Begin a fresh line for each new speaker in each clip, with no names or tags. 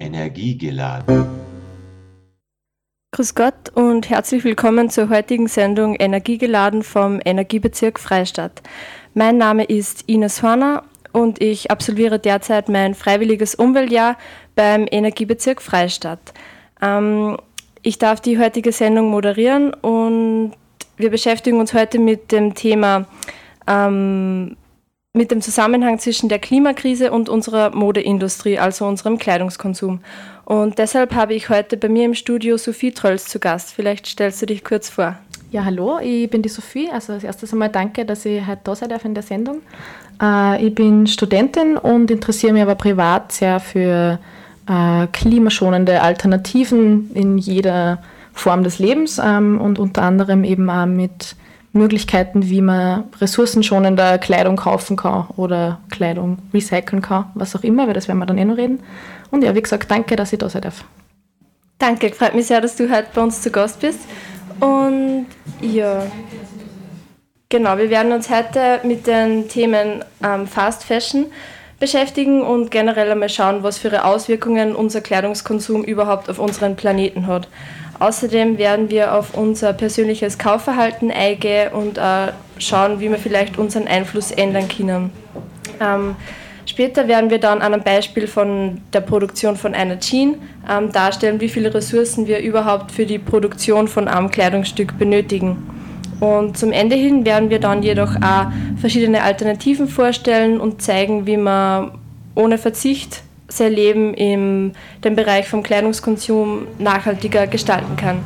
Energiegeladen.
Grüß Gott und herzlich willkommen zur heutigen Sendung Energiegeladen vom Energiebezirk Freistadt. Mein Name ist Ines Horner und ich absolviere derzeit mein freiwilliges Umweltjahr beim Energiebezirk Freistadt. Ähm, ich darf die heutige Sendung moderieren und wir beschäftigen uns heute mit dem Thema, ähm, mit dem Zusammenhang zwischen der Klimakrise und unserer Modeindustrie, also unserem Kleidungskonsum. Und deshalb habe ich heute bei mir im Studio Sophie Trölls zu Gast. Vielleicht stellst du dich kurz vor.
Ja, hallo, ich bin die Sophie. Also als erstes einmal danke, dass ich heute da sein darf in der Sendung. Äh, ich bin Studentin und interessiere mich aber privat sehr für äh, klimaschonende Alternativen in jeder Form des Lebens ähm, und unter anderem eben auch mit Möglichkeiten, wie man ressourcenschonender Kleidung kaufen kann oder Kleidung recyceln kann, was auch immer, weil das werden wir dann eh noch reden. Und ja, wie gesagt, danke, dass ich da sein darf.
Danke, freut mich sehr, dass du heute bei uns zu Gast bist. Und ja, genau, wir werden uns heute mit den Themen ähm, Fast Fashion beschäftigen und generell einmal schauen, was für Auswirkungen unser Kleidungskonsum überhaupt auf unseren Planeten hat. Außerdem werden wir auf unser persönliches Kaufverhalten eingehen und äh, schauen, wie wir vielleicht unseren Einfluss ändern können. Ähm, später werden wir dann an einem Beispiel von der Produktion von einer Jeans ähm, darstellen, wie viele Ressourcen wir überhaupt für die Produktion von einem Kleidungsstück benötigen. Und zum Ende hin werden wir dann jedoch auch verschiedene Alternativen vorstellen und zeigen, wie man ohne Verzicht sein Leben im dem Bereich vom Kleidungskonsum nachhaltiger gestalten kann.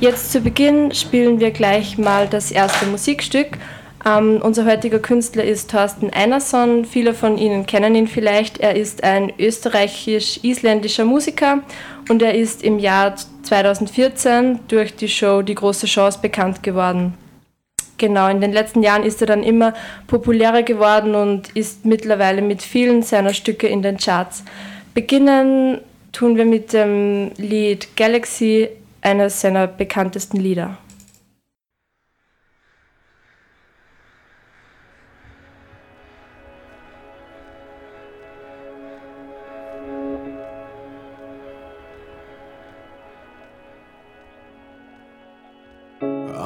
Jetzt zu Beginn spielen wir gleich mal das erste Musikstück. Ähm, unser heutiger Künstler ist Thorsten Einerson. Viele von Ihnen kennen ihn vielleicht. Er ist ein österreichisch-isländischer Musiker und er ist im Jahr 2014 durch die Show Die große Chance bekannt geworden. Genau, in den letzten Jahren ist er dann immer populärer geworden und ist mittlerweile mit vielen seiner Stücke in den Charts. Beginnen tun wir mit dem Lied Galaxy, eines seiner bekanntesten Lieder.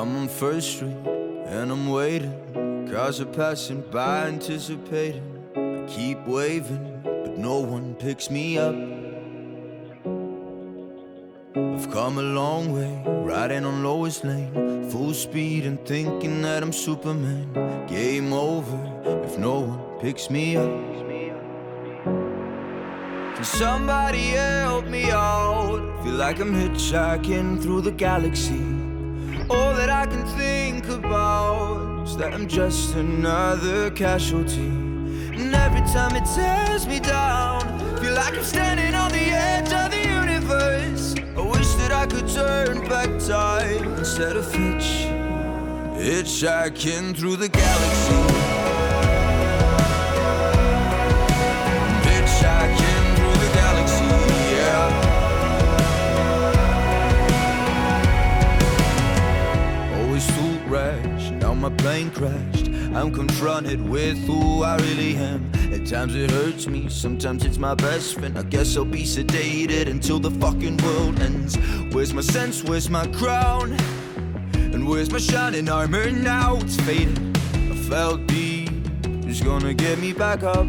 I'm on First Street and I'm waiting. Cars are passing by, anticipating. I keep waving, but no one picks me up. I've come a long way, riding on lowest lane, full speed and thinking that I'm Superman. Game over if no one picks me up. Can somebody help me out? Feel like I'm hitchhiking through the galaxy. All that I can think about is that I'm just another casualty. And every time it tears me down, feel like I'm standing on the edge of the universe. I wish that I could turn back time instead of hitch, hitchhiking through the galaxy. Plane crashed. I'm confronted with who I really am. At times it hurts me, sometimes it's my best friend. I guess I'll be sedated until the fucking world ends. Where's my sense? Where's my crown? And where's my shining armor now? It's faded. I felt deep, who's gonna get me back up?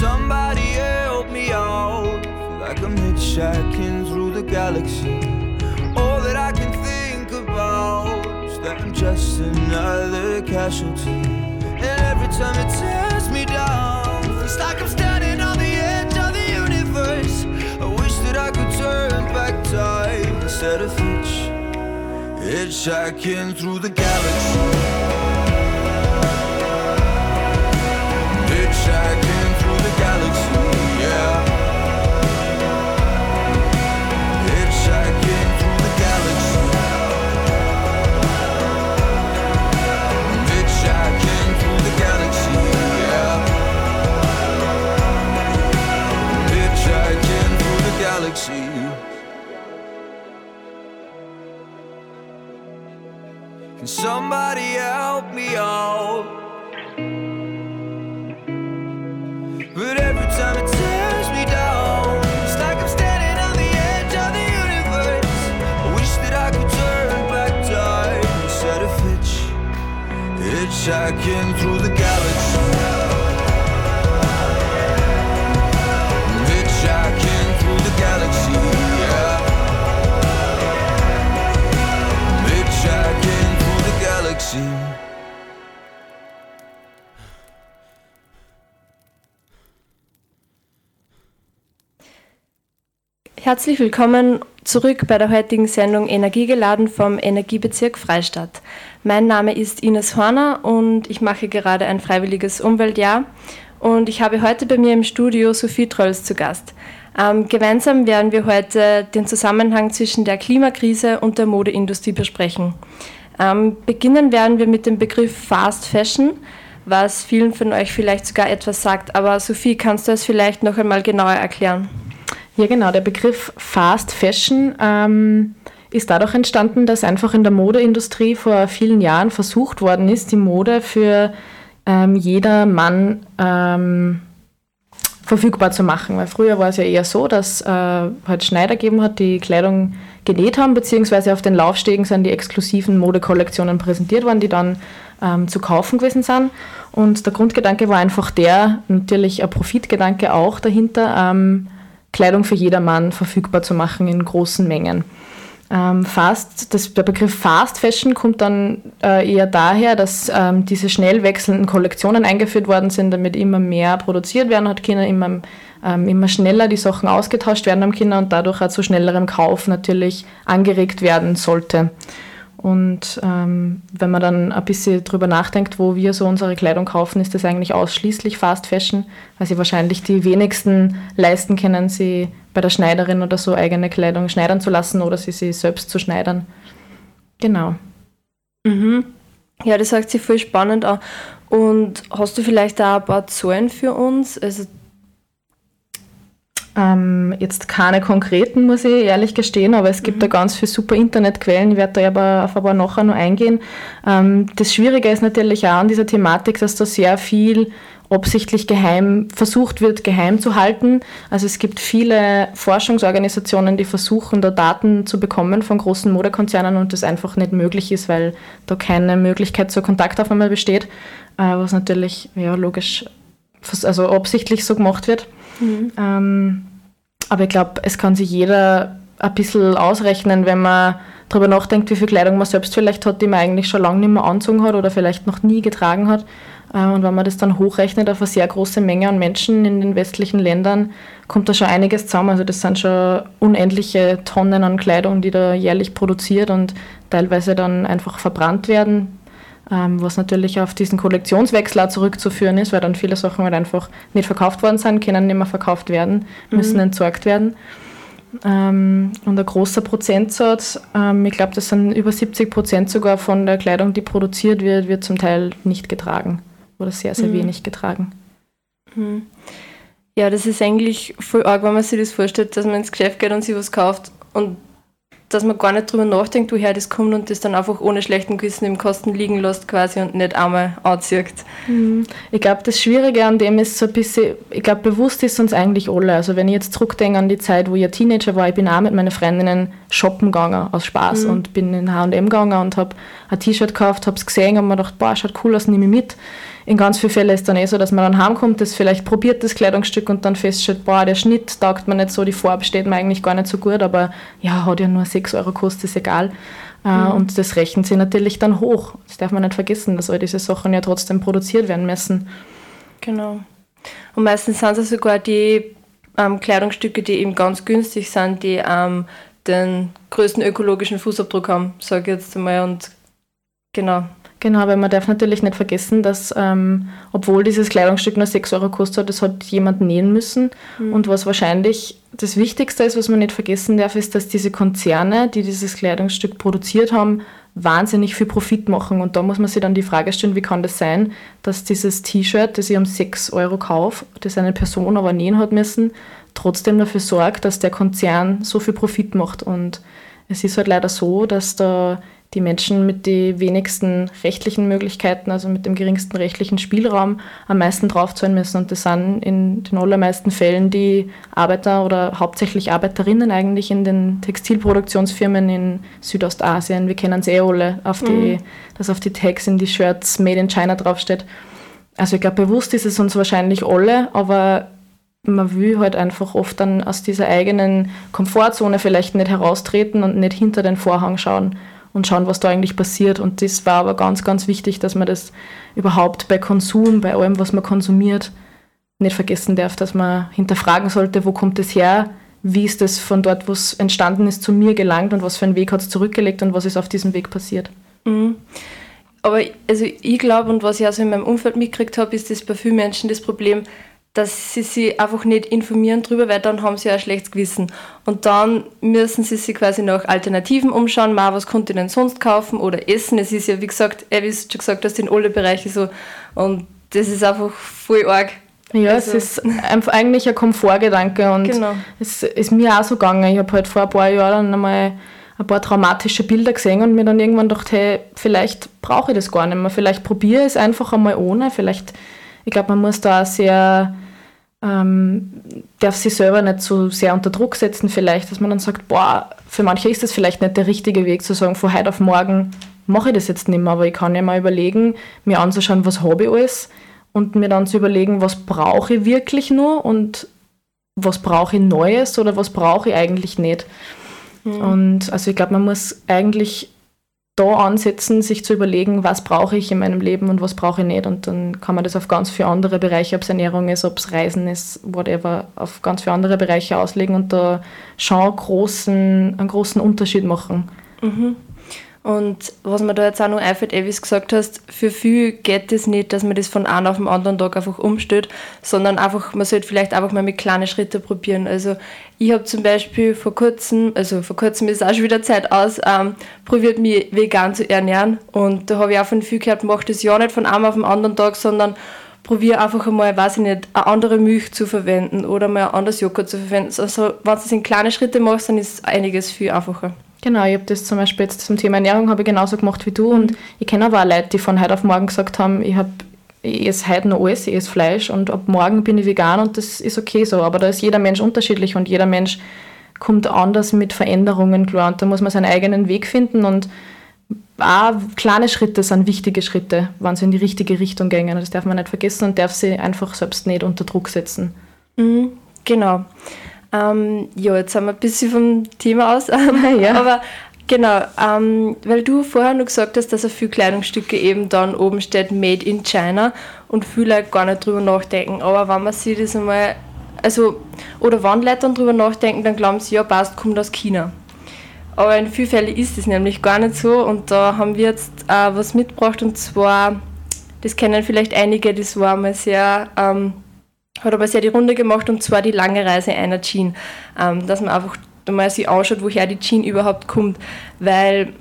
Somebody help me out. Feel like I'm hitchhiking through the galaxy. That I'm just another casualty. And every time it tears me down, it's like I'm standing on the edge of the universe. I wish that I could turn back time instead of hitch, hitchhiking through the galaxy. Hitchhiking Somebody help me out. But every time it tears me down, it's like I'm standing on the edge of the universe. I wish that I could turn back time instead of hitch, hitchhiking through the galaxy. Galaxy.
Herzlich willkommen zurück bei der heutigen Sendung Energiegeladen vom Energiebezirk Freistadt. Mein Name ist Ines Horner und ich mache gerade ein freiwilliges Umweltjahr. Und ich habe heute bei mir im Studio Sophie Trolls zu Gast. Ähm, gemeinsam werden wir heute den Zusammenhang zwischen der Klimakrise und der Modeindustrie besprechen. Ähm, beginnen werden wir mit dem Begriff Fast Fashion, was vielen von euch vielleicht sogar etwas sagt. Aber Sophie, kannst du es vielleicht noch einmal genauer erklären?
Ja, genau. Der Begriff Fast Fashion ähm, ist dadurch entstanden, dass einfach in der Modeindustrie vor vielen Jahren versucht worden ist, die Mode für ähm, jeder Mann ähm, verfügbar zu machen. Weil früher war es ja eher so, dass äh, halt Schneider gegeben hat, die Kleidung genäht haben, beziehungsweise auf den Laufstegen sind die exklusiven Modekollektionen präsentiert worden, die dann ähm, zu kaufen gewesen sind. Und der Grundgedanke war einfach der, natürlich ein Profitgedanke auch dahinter, ähm, Kleidung für jedermann verfügbar zu machen in großen Mengen. Ähm, fast, das, der Begriff Fast Fashion kommt dann äh, eher daher, dass ähm, diese schnell wechselnden Kollektionen eingeführt worden sind, damit immer mehr produziert werden hat Kinder, immer, ähm, immer schneller die Sachen ausgetauscht werden am Kinder und dadurch auch zu schnellerem Kauf natürlich angeregt werden sollte. Und ähm, wenn man dann ein bisschen drüber nachdenkt, wo wir so unsere Kleidung kaufen, ist das eigentlich ausschließlich Fast Fashion, weil sie wahrscheinlich die wenigsten leisten können, sie bei der Schneiderin oder so eigene Kleidung schneidern zu lassen oder sie sie selbst zu schneidern. Genau.
Mhm. Ja, das sagt sich voll spannend an. Und hast du vielleicht auch ein paar Zahlen für uns? Also
ähm, jetzt keine konkreten, muss ich ehrlich gestehen, aber es gibt mhm. da ganz viele super Internetquellen. Ich werde da aber auf ein paar nachher noch eingehen. Ähm, das Schwierige ist natürlich auch an dieser Thematik, dass da sehr viel absichtlich geheim versucht wird, geheim zu halten. Also es gibt viele Forschungsorganisationen, die versuchen, da Daten zu bekommen von großen Modekonzernen und das einfach nicht möglich ist, weil da keine Möglichkeit zur Kontaktaufnahme besteht, äh, was natürlich ja, logisch, also absichtlich so gemacht wird. Mhm. Ähm, aber ich glaube, es kann sich jeder ein bisschen ausrechnen, wenn man darüber nachdenkt, wie viel Kleidung man selbst vielleicht hat, die man eigentlich schon lange nicht mehr anzogen hat oder vielleicht noch nie getragen hat. Äh, und wenn man das dann hochrechnet auf eine sehr große Menge an Menschen in den westlichen Ländern, kommt da schon einiges zusammen. Also das sind schon unendliche Tonnen an Kleidung, die da jährlich produziert und teilweise dann einfach verbrannt werden ähm, was natürlich auf diesen Kollektionswechsel auch zurückzuführen ist, weil dann viele Sachen halt einfach nicht verkauft worden sind, können nicht mehr verkauft werden, müssen mhm. entsorgt werden. Ähm, und ein großer Prozentsatz, ähm, ich glaube, das sind über 70 Prozent sogar von der Kleidung, die produziert wird, wird zum Teil nicht getragen oder sehr, sehr mhm. wenig getragen.
Mhm. Ja, das ist eigentlich voll arg, wenn man sich das vorstellt, dass man ins Geschäft geht und sich was kauft und dass man gar nicht drüber nachdenkt, woher das kommt und das dann einfach ohne schlechten Gewissen im Kosten liegen lässt quasi und nicht einmal anzieht.
Mhm. Ich glaube, das Schwierige an dem ist so ein bisschen, ich glaube, bewusst ist uns eigentlich alle. Also wenn ich jetzt zurückdenke an die Zeit, wo ich Teenager war, ich bin auch mit meinen Freundinnen shoppen gegangen aus Spaß mhm. und bin in H&M gegangen und habe ein T-Shirt gekauft, habe es gesehen und mir gedacht, boah, schaut cool aus, nehme ich mit in ganz vielen Fällen ist es dann eh so, dass man dann heimkommt, das vielleicht probiert, das Kleidungsstück und dann feststellt, boah, der Schnitt taugt mir nicht so, die Farbe steht mir eigentlich gar nicht so gut, aber ja, hat ja nur 6 Euro kostet, ist egal. Äh, mhm. Und das rechnen sie natürlich dann hoch. Das darf man nicht vergessen, dass all diese Sachen ja trotzdem produziert werden müssen.
Genau. Und meistens sind es sogar die ähm, Kleidungsstücke, die eben ganz günstig sind, die ähm, den größten ökologischen Fußabdruck haben, sage ich jetzt einmal. Und genau.
Genau, weil man darf natürlich nicht vergessen, dass ähm, obwohl dieses Kleidungsstück nur 6 Euro kostet, das hat jemand nähen müssen. Mhm. Und was wahrscheinlich das Wichtigste ist, was man nicht vergessen darf, ist, dass diese Konzerne, die dieses Kleidungsstück produziert haben, wahnsinnig viel Profit machen. Und da muss man sich dann die Frage stellen, wie kann das sein, dass dieses T-Shirt, das ich um 6 Euro kaufe, das eine Person aber nähen hat müssen, trotzdem dafür sorgt, dass der Konzern so viel Profit macht. Und es ist halt leider so, dass da die Menschen mit den wenigsten rechtlichen Möglichkeiten, also mit dem geringsten rechtlichen Spielraum, am meisten draufzahlen müssen. Und das sind in den allermeisten Fällen die Arbeiter oder hauptsächlich Arbeiterinnen eigentlich in den Textilproduktionsfirmen in Südostasien. Wir kennen es eh alle, auf die, mhm. dass auf die Tags in die Shirts Made in China draufsteht. Also ich glaube, bewusst ist es uns wahrscheinlich alle, aber man will halt einfach oft dann aus dieser eigenen Komfortzone vielleicht nicht heraustreten und nicht hinter den Vorhang schauen und schauen, was da eigentlich passiert. Und das war aber ganz, ganz wichtig, dass man das überhaupt bei Konsum, bei allem, was man konsumiert, nicht vergessen darf, dass man hinterfragen sollte, wo kommt es her, wie ist das von dort, wo es entstanden ist, zu mir gelangt und was für einen Weg hat es zurückgelegt und was ist auf diesem Weg passiert.
Mhm. Aber also ich glaube und was ich also in meinem Umfeld mitgekriegt habe, ist das bei vielen Menschen das Problem, dass sie sich einfach nicht informieren drüber, weil dann haben sie ja ein schlechtes Gewissen. Und dann müssen sie sich quasi nach Alternativen umschauen, mal was konnte ich denn sonst kaufen oder essen. Es ist ja, wie gesagt, er ist schon gesagt, dass in alle Bereiche so. Und das ist einfach voll arg.
Ja, also. es ist einfach eigentlich ein Komfortgedanke und genau. es ist mir auch so gegangen. Ich habe halt vor ein paar Jahren einmal ein paar traumatische Bilder gesehen und mir dann irgendwann gedacht, hey, vielleicht brauche ich das gar nicht mehr. Vielleicht probiere ich es einfach einmal ohne. Vielleicht, ich glaube, man muss da sehr ähm, darf sich selber nicht so sehr unter Druck setzen, vielleicht, dass man dann sagt, boah, für manche ist das vielleicht nicht der richtige Weg zu sagen, von heute auf morgen mache ich das jetzt nicht mehr, aber ich kann ja mal überlegen, mir anzuschauen, was habe ich alles und mir dann zu überlegen, was brauche ich wirklich nur und was brauche ich Neues oder was brauche ich eigentlich nicht. Mhm. Und also ich glaube, man muss eigentlich da ansetzen, sich zu überlegen, was brauche ich in meinem Leben und was brauche ich nicht. Und dann kann man das auf ganz viele andere Bereiche, ob es Ernährung ist, ob es Reisen ist, whatever, auf ganz viele andere Bereiche auslegen und da schon großen, einen großen Unterschied machen.
Mhm. Und was mir da jetzt auch noch einfällt, eh, wie du gesagt hast, für viel geht es das nicht, dass man das von einem auf den anderen Tag einfach umstellt, sondern einfach, man sollte vielleicht einfach mal mit kleinen Schritten probieren. Also ich habe zum Beispiel vor kurzem, also vor kurzem ist auch schon wieder Zeit aus, ähm, probiert mich vegan zu ernähren und da habe ich auch von viel gehört, mach das ja nicht von einem auf den anderen Tag, sondern probiere einfach einmal, weiß ich nicht, eine andere Milch zu verwenden oder mal ein anderes Joghurt zu verwenden. Also wenn du das in kleine Schritte machst, dann ist einiges viel einfacher.
Genau, ich habe das zum Beispiel jetzt zum Thema Ernährung habe ich genauso gemacht wie du und ich kenne aber auch Leute, die von heute auf morgen gesagt haben, ich habe ich esse heute noch alles, ich esse Fleisch und ab morgen bin ich vegan und das ist okay so. Aber da ist jeder Mensch unterschiedlich und jeder Mensch kommt anders mit Veränderungen klar und da muss man seinen eigenen Weg finden und auch kleine Schritte sind wichtige Schritte, wenn sie in die richtige Richtung gehen. Das darf man nicht vergessen und darf sie einfach selbst nicht unter Druck setzen.
Mhm, genau. Ähm, ja, jetzt sind wir ein bisschen vom Thema aus. ja. Aber genau, ähm, weil du vorher noch gesagt hast, dass auf viele Kleidungsstücke eben dann oben steht Made in China und viele Leute gar nicht drüber nachdenken. Aber wenn man sich das einmal, also, oder wenn Leute dann drüber nachdenken, dann glauben sie, ja, passt, kommt aus China. Aber in vielen Fällen ist es nämlich gar nicht so und da haben wir jetzt äh, was mitgebracht und zwar, das kennen vielleicht einige, das war mal sehr ähm, hat aber sehr die Runde gemacht und zwar die lange Reise einer Jean. Ähm, dass man einfach mal sich anschaut, woher die Jean überhaupt kommt. Weil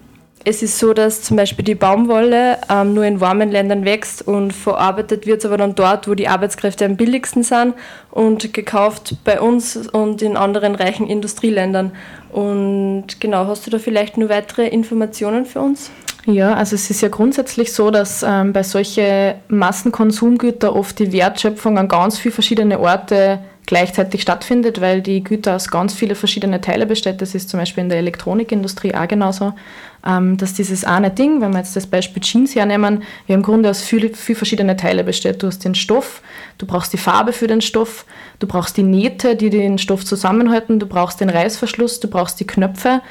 es ist so, dass zum Beispiel die Baumwolle ähm, nur in warmen Ländern wächst und verarbeitet wird aber dann dort, wo die Arbeitskräfte am billigsten sind und gekauft bei uns und in anderen reichen Industrieländern. Und genau, hast du da vielleicht nur weitere Informationen für uns?
Ja, also es ist ja grundsätzlich so, dass ähm, bei solchen Massenkonsumgütern oft die Wertschöpfung an ganz viele verschiedene Orte gleichzeitig stattfindet, weil die Güter aus ganz vielen verschiedenen Teilen besteht. Das ist zum Beispiel in der Elektronikindustrie auch genauso, ähm, dass dieses eine Ding, wenn wir jetzt das Beispiel Jeans hernehmen, ja im Grunde aus vielen viel verschiedene Teile besteht. Du hast den Stoff, du brauchst die Farbe für den Stoff, du brauchst die Nähte, die den Stoff zusammenhalten, du brauchst den Reißverschluss, du brauchst die Knöpfe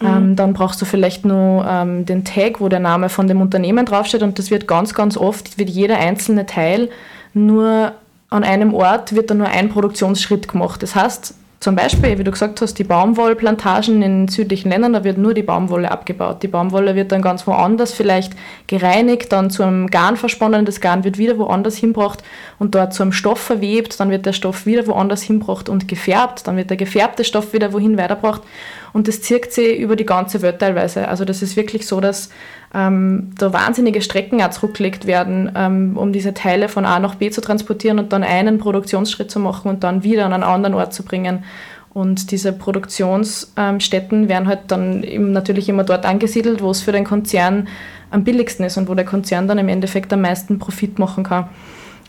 Mhm. Ähm, dann brauchst du vielleicht nur ähm, den Tag, wo der Name von dem Unternehmen draufsteht und das wird ganz, ganz oft, wird jeder einzelne Teil nur an einem Ort, wird dann nur ein Produktionsschritt gemacht. Das heißt, zum Beispiel, wie du gesagt hast, die Baumwollplantagen in südlichen Ländern, da wird nur die Baumwolle abgebaut. Die Baumwolle wird dann ganz woanders vielleicht gereinigt, dann zu einem Garn versponnen, das Garn wird wieder woanders hinbracht und dort zu einem Stoff verwebt, dann wird der Stoff wieder woanders hinbracht und gefärbt, dann wird der gefärbte Stoff wieder wohin weiterbracht und das zirkt sich über die ganze Welt teilweise. Also das ist wirklich so, dass ähm, da wahnsinnige Strecken auch zurückgelegt werden, ähm, um diese Teile von A nach B zu transportieren und dann einen Produktionsschritt zu machen und dann wieder an einen anderen Ort zu bringen. Und diese Produktionsstätten werden halt dann natürlich immer dort angesiedelt, wo es für den Konzern am billigsten ist und wo der Konzern dann im Endeffekt am meisten Profit machen kann.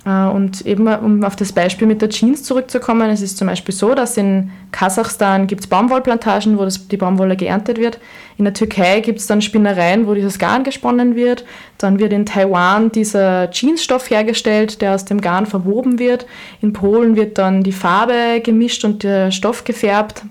Äh, und eben, um auf das Beispiel mit der Jeans zurückzukommen, es ist zum Beispiel so, dass in Kasachstan gibt es Baumwollplantagen, wo das, die Baumwolle geerntet wird. In der Türkei gibt es dann Spinnereien, wo dieses Garn gesponnen wird. Dann wird in Taiwan dieser Jeansstoff hergestellt, der aus dem Garn verwoben wird. In Polen wird dann die Farbe gemischt und der Stoff gefärbt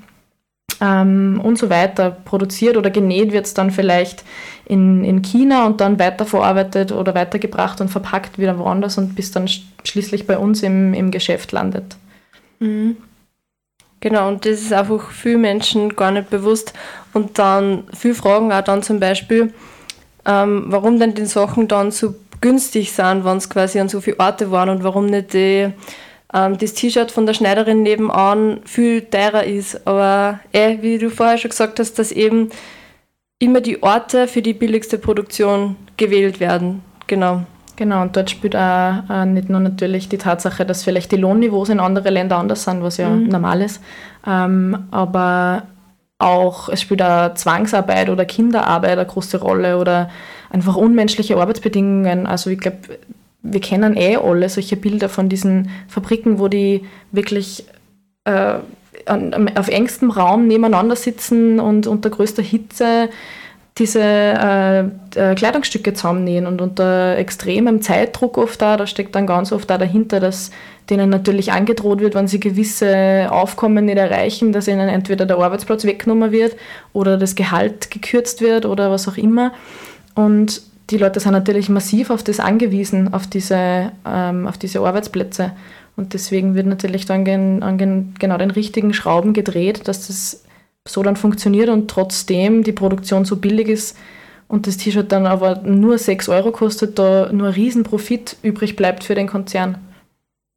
ähm, und so weiter. Produziert oder genäht wird es dann vielleicht in, in China und dann weiterverarbeitet oder weitergebracht und verpackt wieder woanders und bis dann schließlich bei uns im, im Geschäft landet.
Mhm. Genau, und das ist einfach vielen Menschen gar nicht bewusst. Und dann viele fragen auch dann zum Beispiel, ähm, warum denn die Sachen dann so günstig sind, wenn es quasi an so viele Orte waren und warum nicht die, ähm, das T-Shirt von der Schneiderin nebenan viel teurer ist. Aber eh, wie du vorher schon gesagt hast, dass eben immer die Orte für die billigste Produktion gewählt werden. Genau.
Genau, und dort spielt auch, auch nicht nur natürlich die Tatsache, dass vielleicht die Lohnniveaus in anderen Ländern anders sind, was ja mhm. normal ist, ähm, aber auch, es spielt auch Zwangsarbeit oder Kinderarbeit eine große Rolle oder einfach unmenschliche Arbeitsbedingungen. Also ich glaube, wir kennen eh alle solche Bilder von diesen Fabriken, wo die wirklich äh, auf engstem Raum nebeneinander sitzen und unter größter Hitze diese äh, äh, Kleidungsstücke zusammennähen und unter extremem Zeitdruck oft da, da steckt dann ganz oft da dahinter, dass denen natürlich angedroht wird, wenn sie gewisse Aufkommen nicht erreichen, dass ihnen entweder der Arbeitsplatz weggenommen wird oder das Gehalt gekürzt wird oder was auch immer. Und die Leute sind natürlich massiv auf das angewiesen, auf diese, ähm, auf diese Arbeitsplätze. Und deswegen wird natürlich dann gen, an gen, genau den richtigen Schrauben gedreht, dass das so dann funktioniert und trotzdem die Produktion so billig ist und das T-Shirt dann aber nur 6 Euro kostet, da nur ein Riesenprofit übrig bleibt für den Konzern.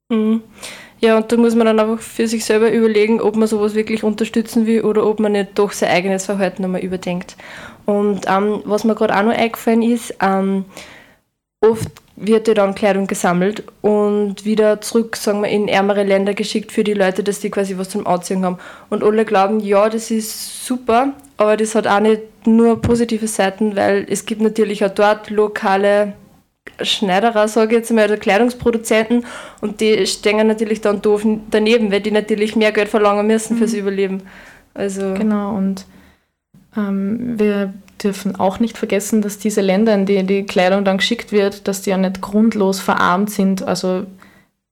Mhm. Ja, und da muss man dann einfach für sich selber überlegen, ob man sowas wirklich unterstützen will oder ob man nicht doch sein eigenes Verhalten nochmal überdenkt. Und ähm, was mir gerade auch noch eingefallen ist, ähm, oft wird ja dann Kleidung gesammelt und wieder zurück, sagen wir, in ärmere Länder geschickt für die Leute, dass die quasi was zum Anziehen haben. Und alle glauben, ja, das ist super, aber das hat auch nicht nur positive Seiten, weil es gibt natürlich auch dort lokale Schneiderer, sage ich jetzt mal, oder Kleidungsproduzenten und die stehen natürlich dann doof daneben, weil die natürlich mehr Geld verlangen müssen fürs mhm. Überleben.
Also genau, und ähm, wir dürfen auch nicht vergessen, dass diese Länder, in die die Kleidung dann geschickt wird, dass die ja nicht grundlos verarmt sind. Also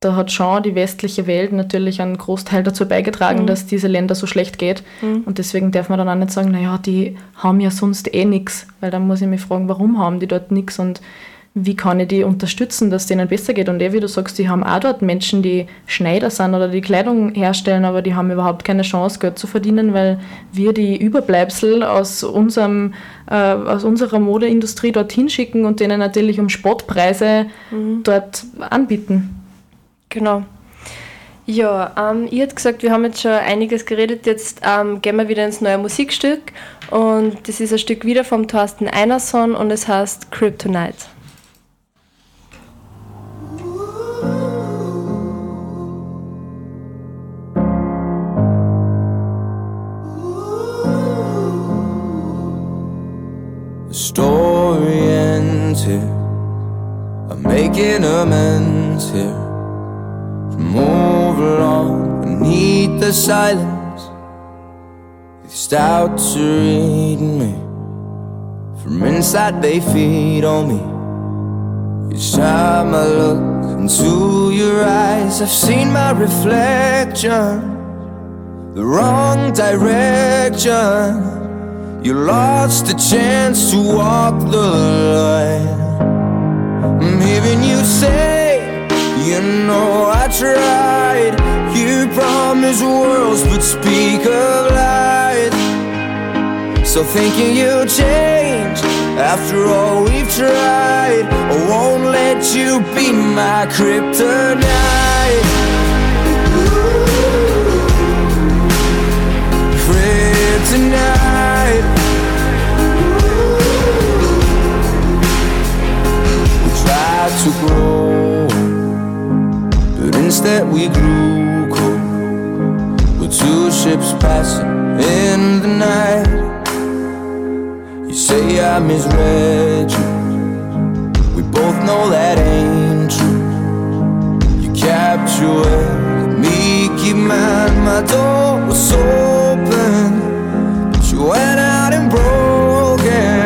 da hat schon die westliche Welt natürlich einen Großteil dazu beigetragen, mhm. dass diese Länder so schlecht geht. Mhm. Und deswegen darf man dann auch nicht sagen, naja, die haben ja sonst eh nichts. Weil dann muss ich mich fragen, warum haben die dort nichts? Und wie kann ich die unterstützen, dass es denen besser geht. Und eh, wie du sagst, die haben auch dort Menschen, die Schneider sind oder die Kleidung herstellen, aber die haben überhaupt keine Chance, Geld zu verdienen, weil wir die Überbleibsel aus, unserem, äh, aus unserer Modeindustrie dorthin schicken und denen natürlich um Spottpreise mhm. dort anbieten.
Genau. Ja, ähm, ihr habt gesagt, wir haben jetzt schon einiges geredet. Jetzt ähm, gehen wir wieder ins neue Musikstück. Und das ist ein Stück wieder vom Thorsten Einerson und es heißt Kryptonite.
Story ends here. I'm making amends here. Move along beneath the silence. These doubts are eating me. From inside, they feed on me. Each time I look into your eyes, I've seen my reflection. The wrong direction. You lost the chance to walk the line. Mm, I'm hearing you say, You know I tried. You promised worlds, but speak of lies. So thinking you'll change after all we've tried. I won't let you be my kryptonite. Kryptonite. To grow, but instead we grew cold. We're too ships passing in the night. You say I misread you. We both know that ain't true. You captured me, keep mine. My door was open, but you went out and broke I'm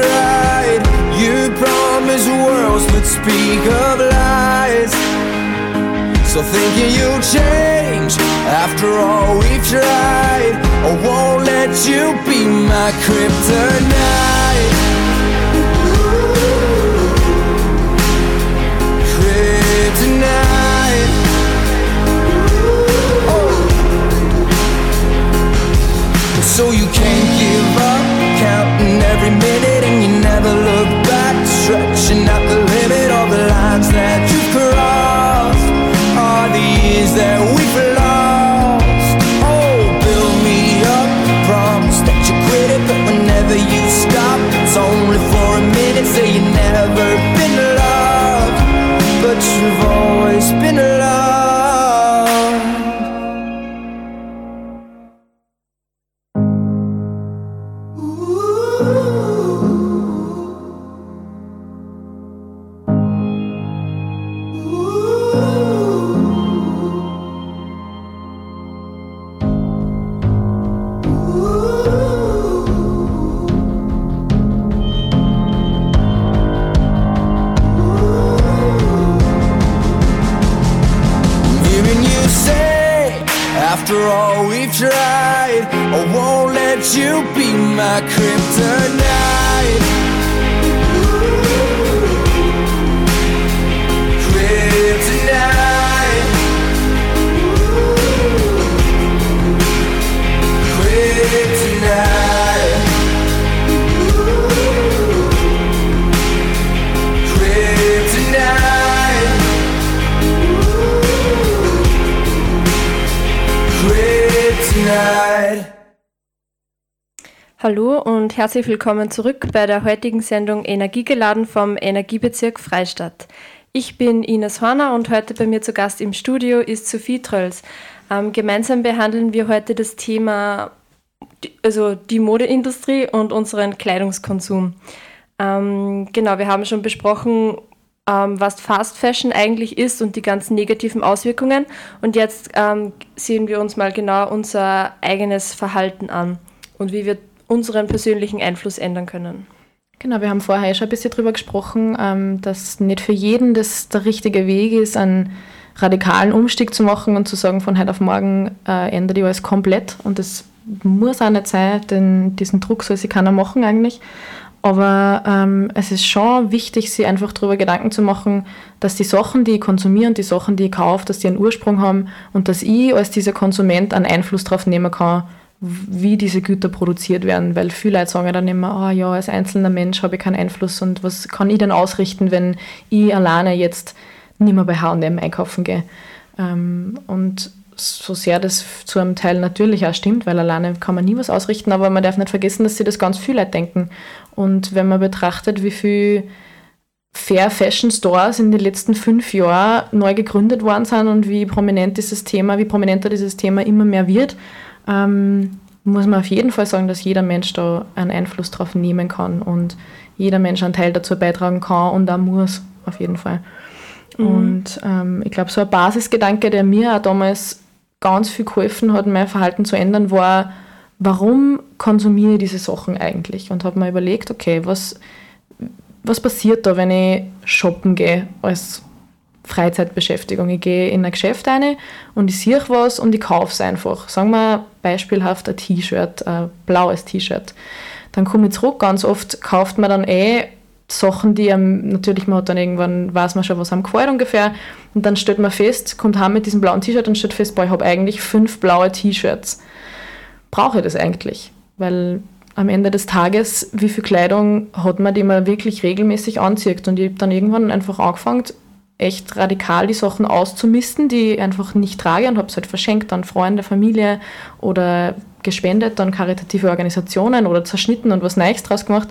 tried. You promised worlds but speak of lies. So thinking you'll change after all we've tried. I won't let you be my. Kryptonite.
Herzlich willkommen zurück bei der heutigen Sendung Energiegeladen vom Energiebezirk Freistadt. Ich bin Ines Horner und heute bei mir zu Gast im Studio ist Sophie Trölls. Ähm, gemeinsam behandeln wir heute das Thema, also die Modeindustrie und unseren Kleidungskonsum. Ähm, genau, wir haben schon besprochen, ähm, was Fast Fashion eigentlich ist und die ganzen negativen Auswirkungen. Und jetzt ähm, sehen wir uns mal genau unser eigenes Verhalten an und wie wir unseren persönlichen Einfluss ändern können.
Genau, wir haben vorher schon ein bisschen drüber gesprochen, ähm, dass nicht für jeden das der richtige Weg ist, einen radikalen Umstieg zu machen und zu sagen, von heute auf morgen äh, ändert die alles komplett. Und das muss auch nicht sein, denn diesen Druck soll sich keiner machen eigentlich. Aber ähm, es ist schon wichtig, sich einfach darüber Gedanken zu machen, dass die Sachen, die ich konsumiere und die Sachen, die ich kaufe, dass die einen Ursprung haben und dass ich als dieser Konsument einen Einfluss darauf nehmen kann, wie diese Güter produziert werden, weil viele Leute sagen dann immer, ah ja, als einzelner Mensch habe ich keinen Einfluss und was kann ich denn ausrichten, wenn ich alleine jetzt nicht mehr bei H&M einkaufen gehe. Ähm, und so sehr das zu einem Teil natürlich auch stimmt, weil alleine kann man nie was ausrichten, aber man darf nicht vergessen, dass sie das ganz viele Leute denken. Und wenn man betrachtet, wie viel Fair Fashion Stores in den letzten fünf Jahren neu gegründet worden sind und wie prominent dieses Thema, wie prominenter dieses Thema immer mehr wird, ähm, muss man auf jeden Fall sagen, dass jeder Mensch da einen Einfluss drauf nehmen kann und jeder Mensch einen Teil dazu beitragen kann und auch muss, auf jeden Fall. Und ähm, ich glaube, so ein Basisgedanke, der mir auch damals ganz viel geholfen hat, mein Verhalten zu ändern, war, warum konsumiere ich diese Sachen eigentlich? Und habe mir überlegt, okay, was, was passiert da, wenn ich shoppen gehe als Freizeitbeschäftigung? Ich gehe in ein Geschäft rein und ich sehe was und ich kaufe es einfach. Sagen wir beispielhaft ein T-Shirt, ein blaues T-Shirt. Dann komme ich zurück, ganz oft kauft man dann eh Sachen, die einem, natürlich, man hat dann irgendwann, weiß man schon, was einem gefällt ungefähr. Und dann stellt man fest, kommt heim mit diesem blauen T-Shirt und stellt fest, boah, ich habe eigentlich fünf blaue T-Shirts. Brauche ich das eigentlich? Weil am Ende des Tages, wie viel Kleidung hat man, die man wirklich regelmäßig anzieht? Und ich habe dann irgendwann einfach angefangen, echt radikal die Sachen auszumisten, die ich einfach nicht trage und habe es halt verschenkt an Freunde, Familie oder gespendet an karitative Organisationen oder zerschnitten und was Neues draus gemacht.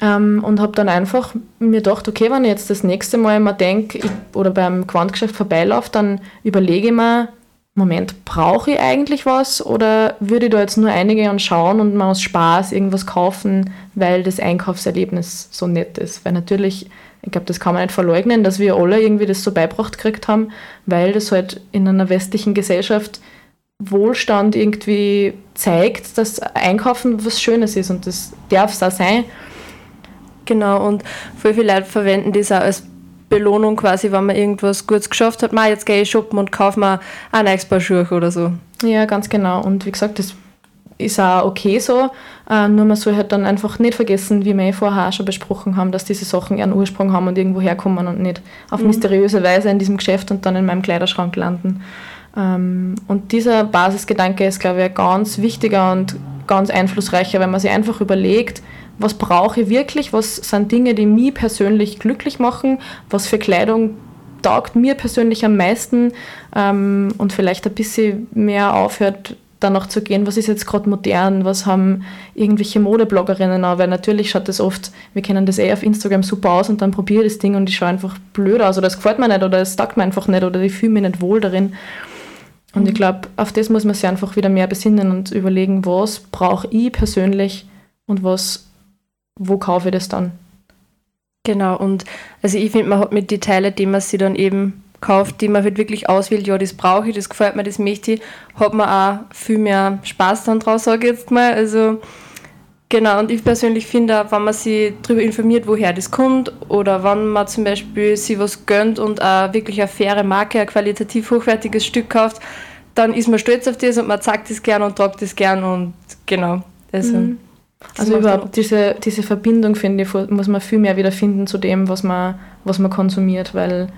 Ähm, und habe dann einfach mir gedacht, okay, wenn ich jetzt das nächste Mal mal denke oder beim Quantgeschäft vorbeilaufe, dann überlege ich mir, Moment, brauche ich eigentlich was oder würde ich da jetzt nur einige anschauen und mal aus Spaß irgendwas kaufen, weil das Einkaufserlebnis so nett ist? Weil natürlich, ich glaube, das kann man nicht verleugnen, dass wir alle irgendwie das so beibracht gekriegt haben, weil das halt in einer westlichen Gesellschaft Wohlstand irgendwie zeigt, dass Einkaufen was Schönes ist und das darf es auch sein.
Genau, und viele Leute verwenden das auch als Belohnung quasi, wenn man irgendwas Gutes geschafft hat. Man, jetzt gehe ich shoppen und kaufe mir ein neues Paar Schuhe oder so.
Ja, ganz genau. Und wie gesagt, das ist auch okay so. Äh, nur man soll halt dann einfach nicht vergessen, wie wir eh vorher auch schon besprochen haben, dass diese Sachen ihren Ursprung haben und irgendwo herkommen und nicht auf mhm. mysteriöse Weise in diesem Geschäft und dann in meinem Kleiderschrank landen. Ähm, und dieser Basisgedanke ist, glaube ich, ein ganz wichtiger und ganz einflussreicher, wenn man sich einfach überlegt, was brauche ich wirklich, was sind Dinge, die mich persönlich glücklich machen, was für Kleidung taugt mir persönlich am meisten ähm, und vielleicht ein bisschen mehr aufhört, danach zu gehen, was ist jetzt gerade modern, was haben irgendwelche Modebloggerinnen auch, weil natürlich schaut das oft, wir kennen das eh auf Instagram super aus und dann probiere ich das Ding und ich schaue einfach blöd aus oder es gefällt mir nicht oder es taugt mir einfach nicht oder ich fühle mich nicht wohl darin. Und mhm. ich glaube, auf das muss man sich einfach wieder mehr besinnen und überlegen, was brauche ich persönlich und was, wo kaufe ich das dann.
Genau, und also ich finde, man hat mit den Teilen, die man sich dann eben kauft, die man halt wirklich auswählt, ja, das brauche ich, das gefällt mir, das möchte ich, hat man auch viel mehr Spaß dann draus, sage ich jetzt mal. Also genau, und ich persönlich finde auch, wenn man sich darüber informiert, woher das kommt oder wenn man zum Beispiel sich was gönnt und auch wirklich eine faire Marke, ein qualitativ hochwertiges Stück kauft, dann ist man stolz auf das und man zeigt das gern und tragt das gern und genau.
Also, mhm. also überhaupt diese, diese Verbindung, finde ich, muss man viel mehr wieder finden zu dem, was man, was man konsumiert, weil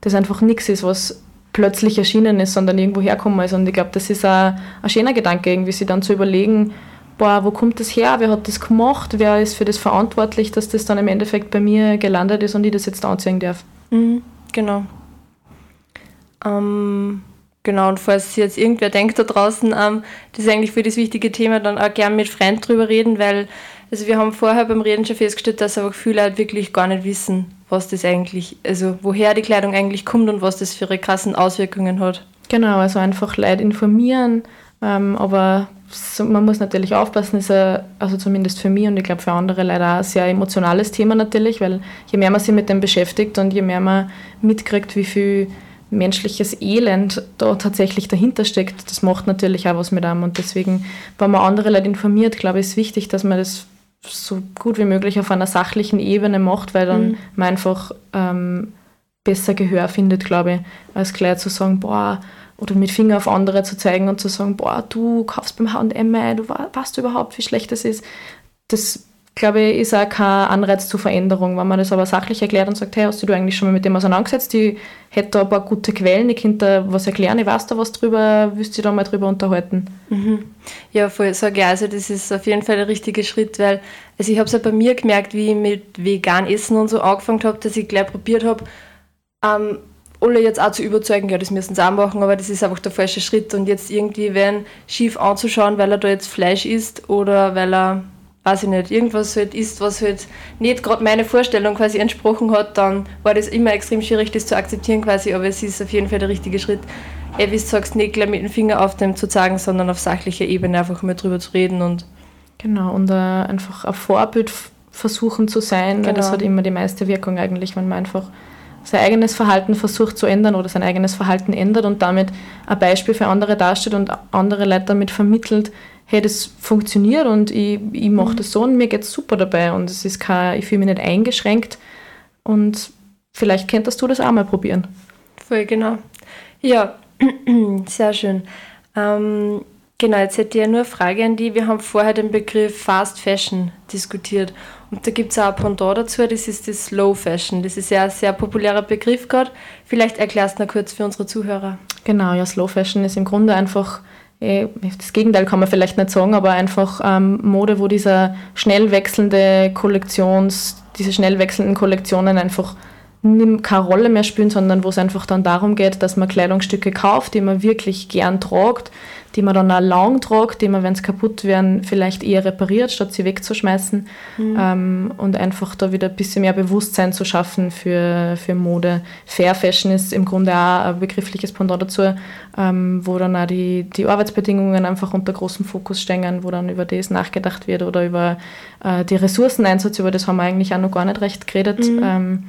das einfach nichts ist, was plötzlich erschienen ist, sondern irgendwo herkommen ist. Und ich glaube, das ist auch ein schöner Gedanke, irgendwie sich dann zu überlegen, boah, wo kommt das her, wer hat das gemacht, wer ist für das verantwortlich, dass das dann im Endeffekt bei mir gelandet ist und ich das jetzt anziehen darf.
Mhm, genau. Ähm, genau, und falls jetzt irgendwer denkt da draußen, ähm, das ist eigentlich für das wichtige Thema, dann auch gern mit Freunden drüber reden, weil also wir haben vorher beim Reden schon festgestellt, dass aber viele Leute wirklich gar nicht wissen, was das eigentlich, also woher die Kleidung eigentlich kommt und was das für ihre krassen Auswirkungen hat.
Genau, also einfach Leute informieren, ähm, aber man muss natürlich aufpassen, ist ein, also zumindest für mich und ich glaube für andere leider ein sehr emotionales Thema natürlich, weil je mehr man sich mit dem beschäftigt und je mehr man mitkriegt, wie viel menschliches Elend da tatsächlich dahinter steckt, das macht natürlich auch was mit einem und deswegen, wenn man andere Leute informiert, glaube ich, ist wichtig, dass man das so gut wie möglich auf einer sachlichen Ebene macht, weil dann mhm. man einfach ähm, besser Gehör findet, glaube ich, als gleich zu sagen, boah, oder mit Finger auf andere zu zeigen und zu sagen, boah, du kaufst beim H&M, du weißt du überhaupt, wie schlecht das ist. Das glaube ich, ist auch kein Anreiz zur Veränderung. Wenn man das aber sachlich erklärt und sagt, hey, hast du eigentlich schon mal mit dem auseinandergesetzt? Ich hätte da ein paar gute Quellen, ich könnte da was erklären, ich weiß da was drüber, wüsste ich da mal drüber unterhalten.
Mhm. Ja, voll, sage ich also, das ist auf jeden Fall der richtige Schritt, weil also ich habe es ja bei mir gemerkt, wie ich mit vegan Essen und so angefangen habe, dass ich gleich probiert habe, ähm, alle jetzt auch zu überzeugen, ja, das müssen sie auch machen, aber das ist einfach der falsche Schritt und jetzt irgendwie wen schief anzuschauen, weil er da jetzt Fleisch isst oder weil er weiß ich nicht, irgendwas halt ist, was halt nicht gerade meine Vorstellung quasi entsprochen hat, dann war das immer extrem schwierig, das zu akzeptieren quasi, aber es ist auf jeden Fall der richtige Schritt. Eh, wie du sagst, nicht gleich mit dem Finger auf dem zu zeigen, sondern auf sachlicher Ebene einfach mal drüber zu reden und
Genau, und äh, einfach ein Vorbild versuchen zu sein, genau. weil das hat immer die meiste Wirkung eigentlich, wenn man einfach sein eigenes Verhalten versucht zu ändern oder sein eigenes Verhalten ändert und damit ein Beispiel für andere darstellt und andere Leute damit vermittelt, hey, das funktioniert und ich, ich mache mhm. das so und mir geht es super dabei und es ist kein, ich fühle mich nicht eingeschränkt und vielleicht könntest du das auch mal probieren.
Voll, genau. Ja, sehr schön. Ähm, genau, jetzt hätte ich ja nur eine Frage an die. Wir haben vorher den Begriff Fast Fashion diskutiert und da gibt es auch ein Pendant dazu, das ist das Slow Fashion. Das ist ja ein sehr populärer Begriff gerade. Vielleicht erklärst du noch kurz für unsere Zuhörer.
Genau, ja, Slow Fashion ist im Grunde einfach das Gegenteil kann man vielleicht nicht sagen, aber einfach ähm, Mode, wo dieser schnell wechselnde Kollektions, diese schnell wechselnden Kollektionen einfach keine Rolle mehr spielen, sondern wo es einfach dann darum geht, dass man Kleidungsstücke kauft, die man wirklich gern tragt, die man dann auch lang tragt, die man, wenn sie kaputt werden, vielleicht eher repariert, statt sie wegzuschmeißen. Mhm. Ähm, und einfach da wieder ein bisschen mehr Bewusstsein zu schaffen für, für Mode. Fair Fashion ist im Grunde auch ein begriffliches Pendant dazu, ähm, wo dann auch die, die Arbeitsbedingungen einfach unter großem Fokus stehen, wo dann über das nachgedacht wird oder über äh, die Ressourceneinsatz, über das haben wir eigentlich auch noch gar nicht recht geredet. Mhm. Ähm,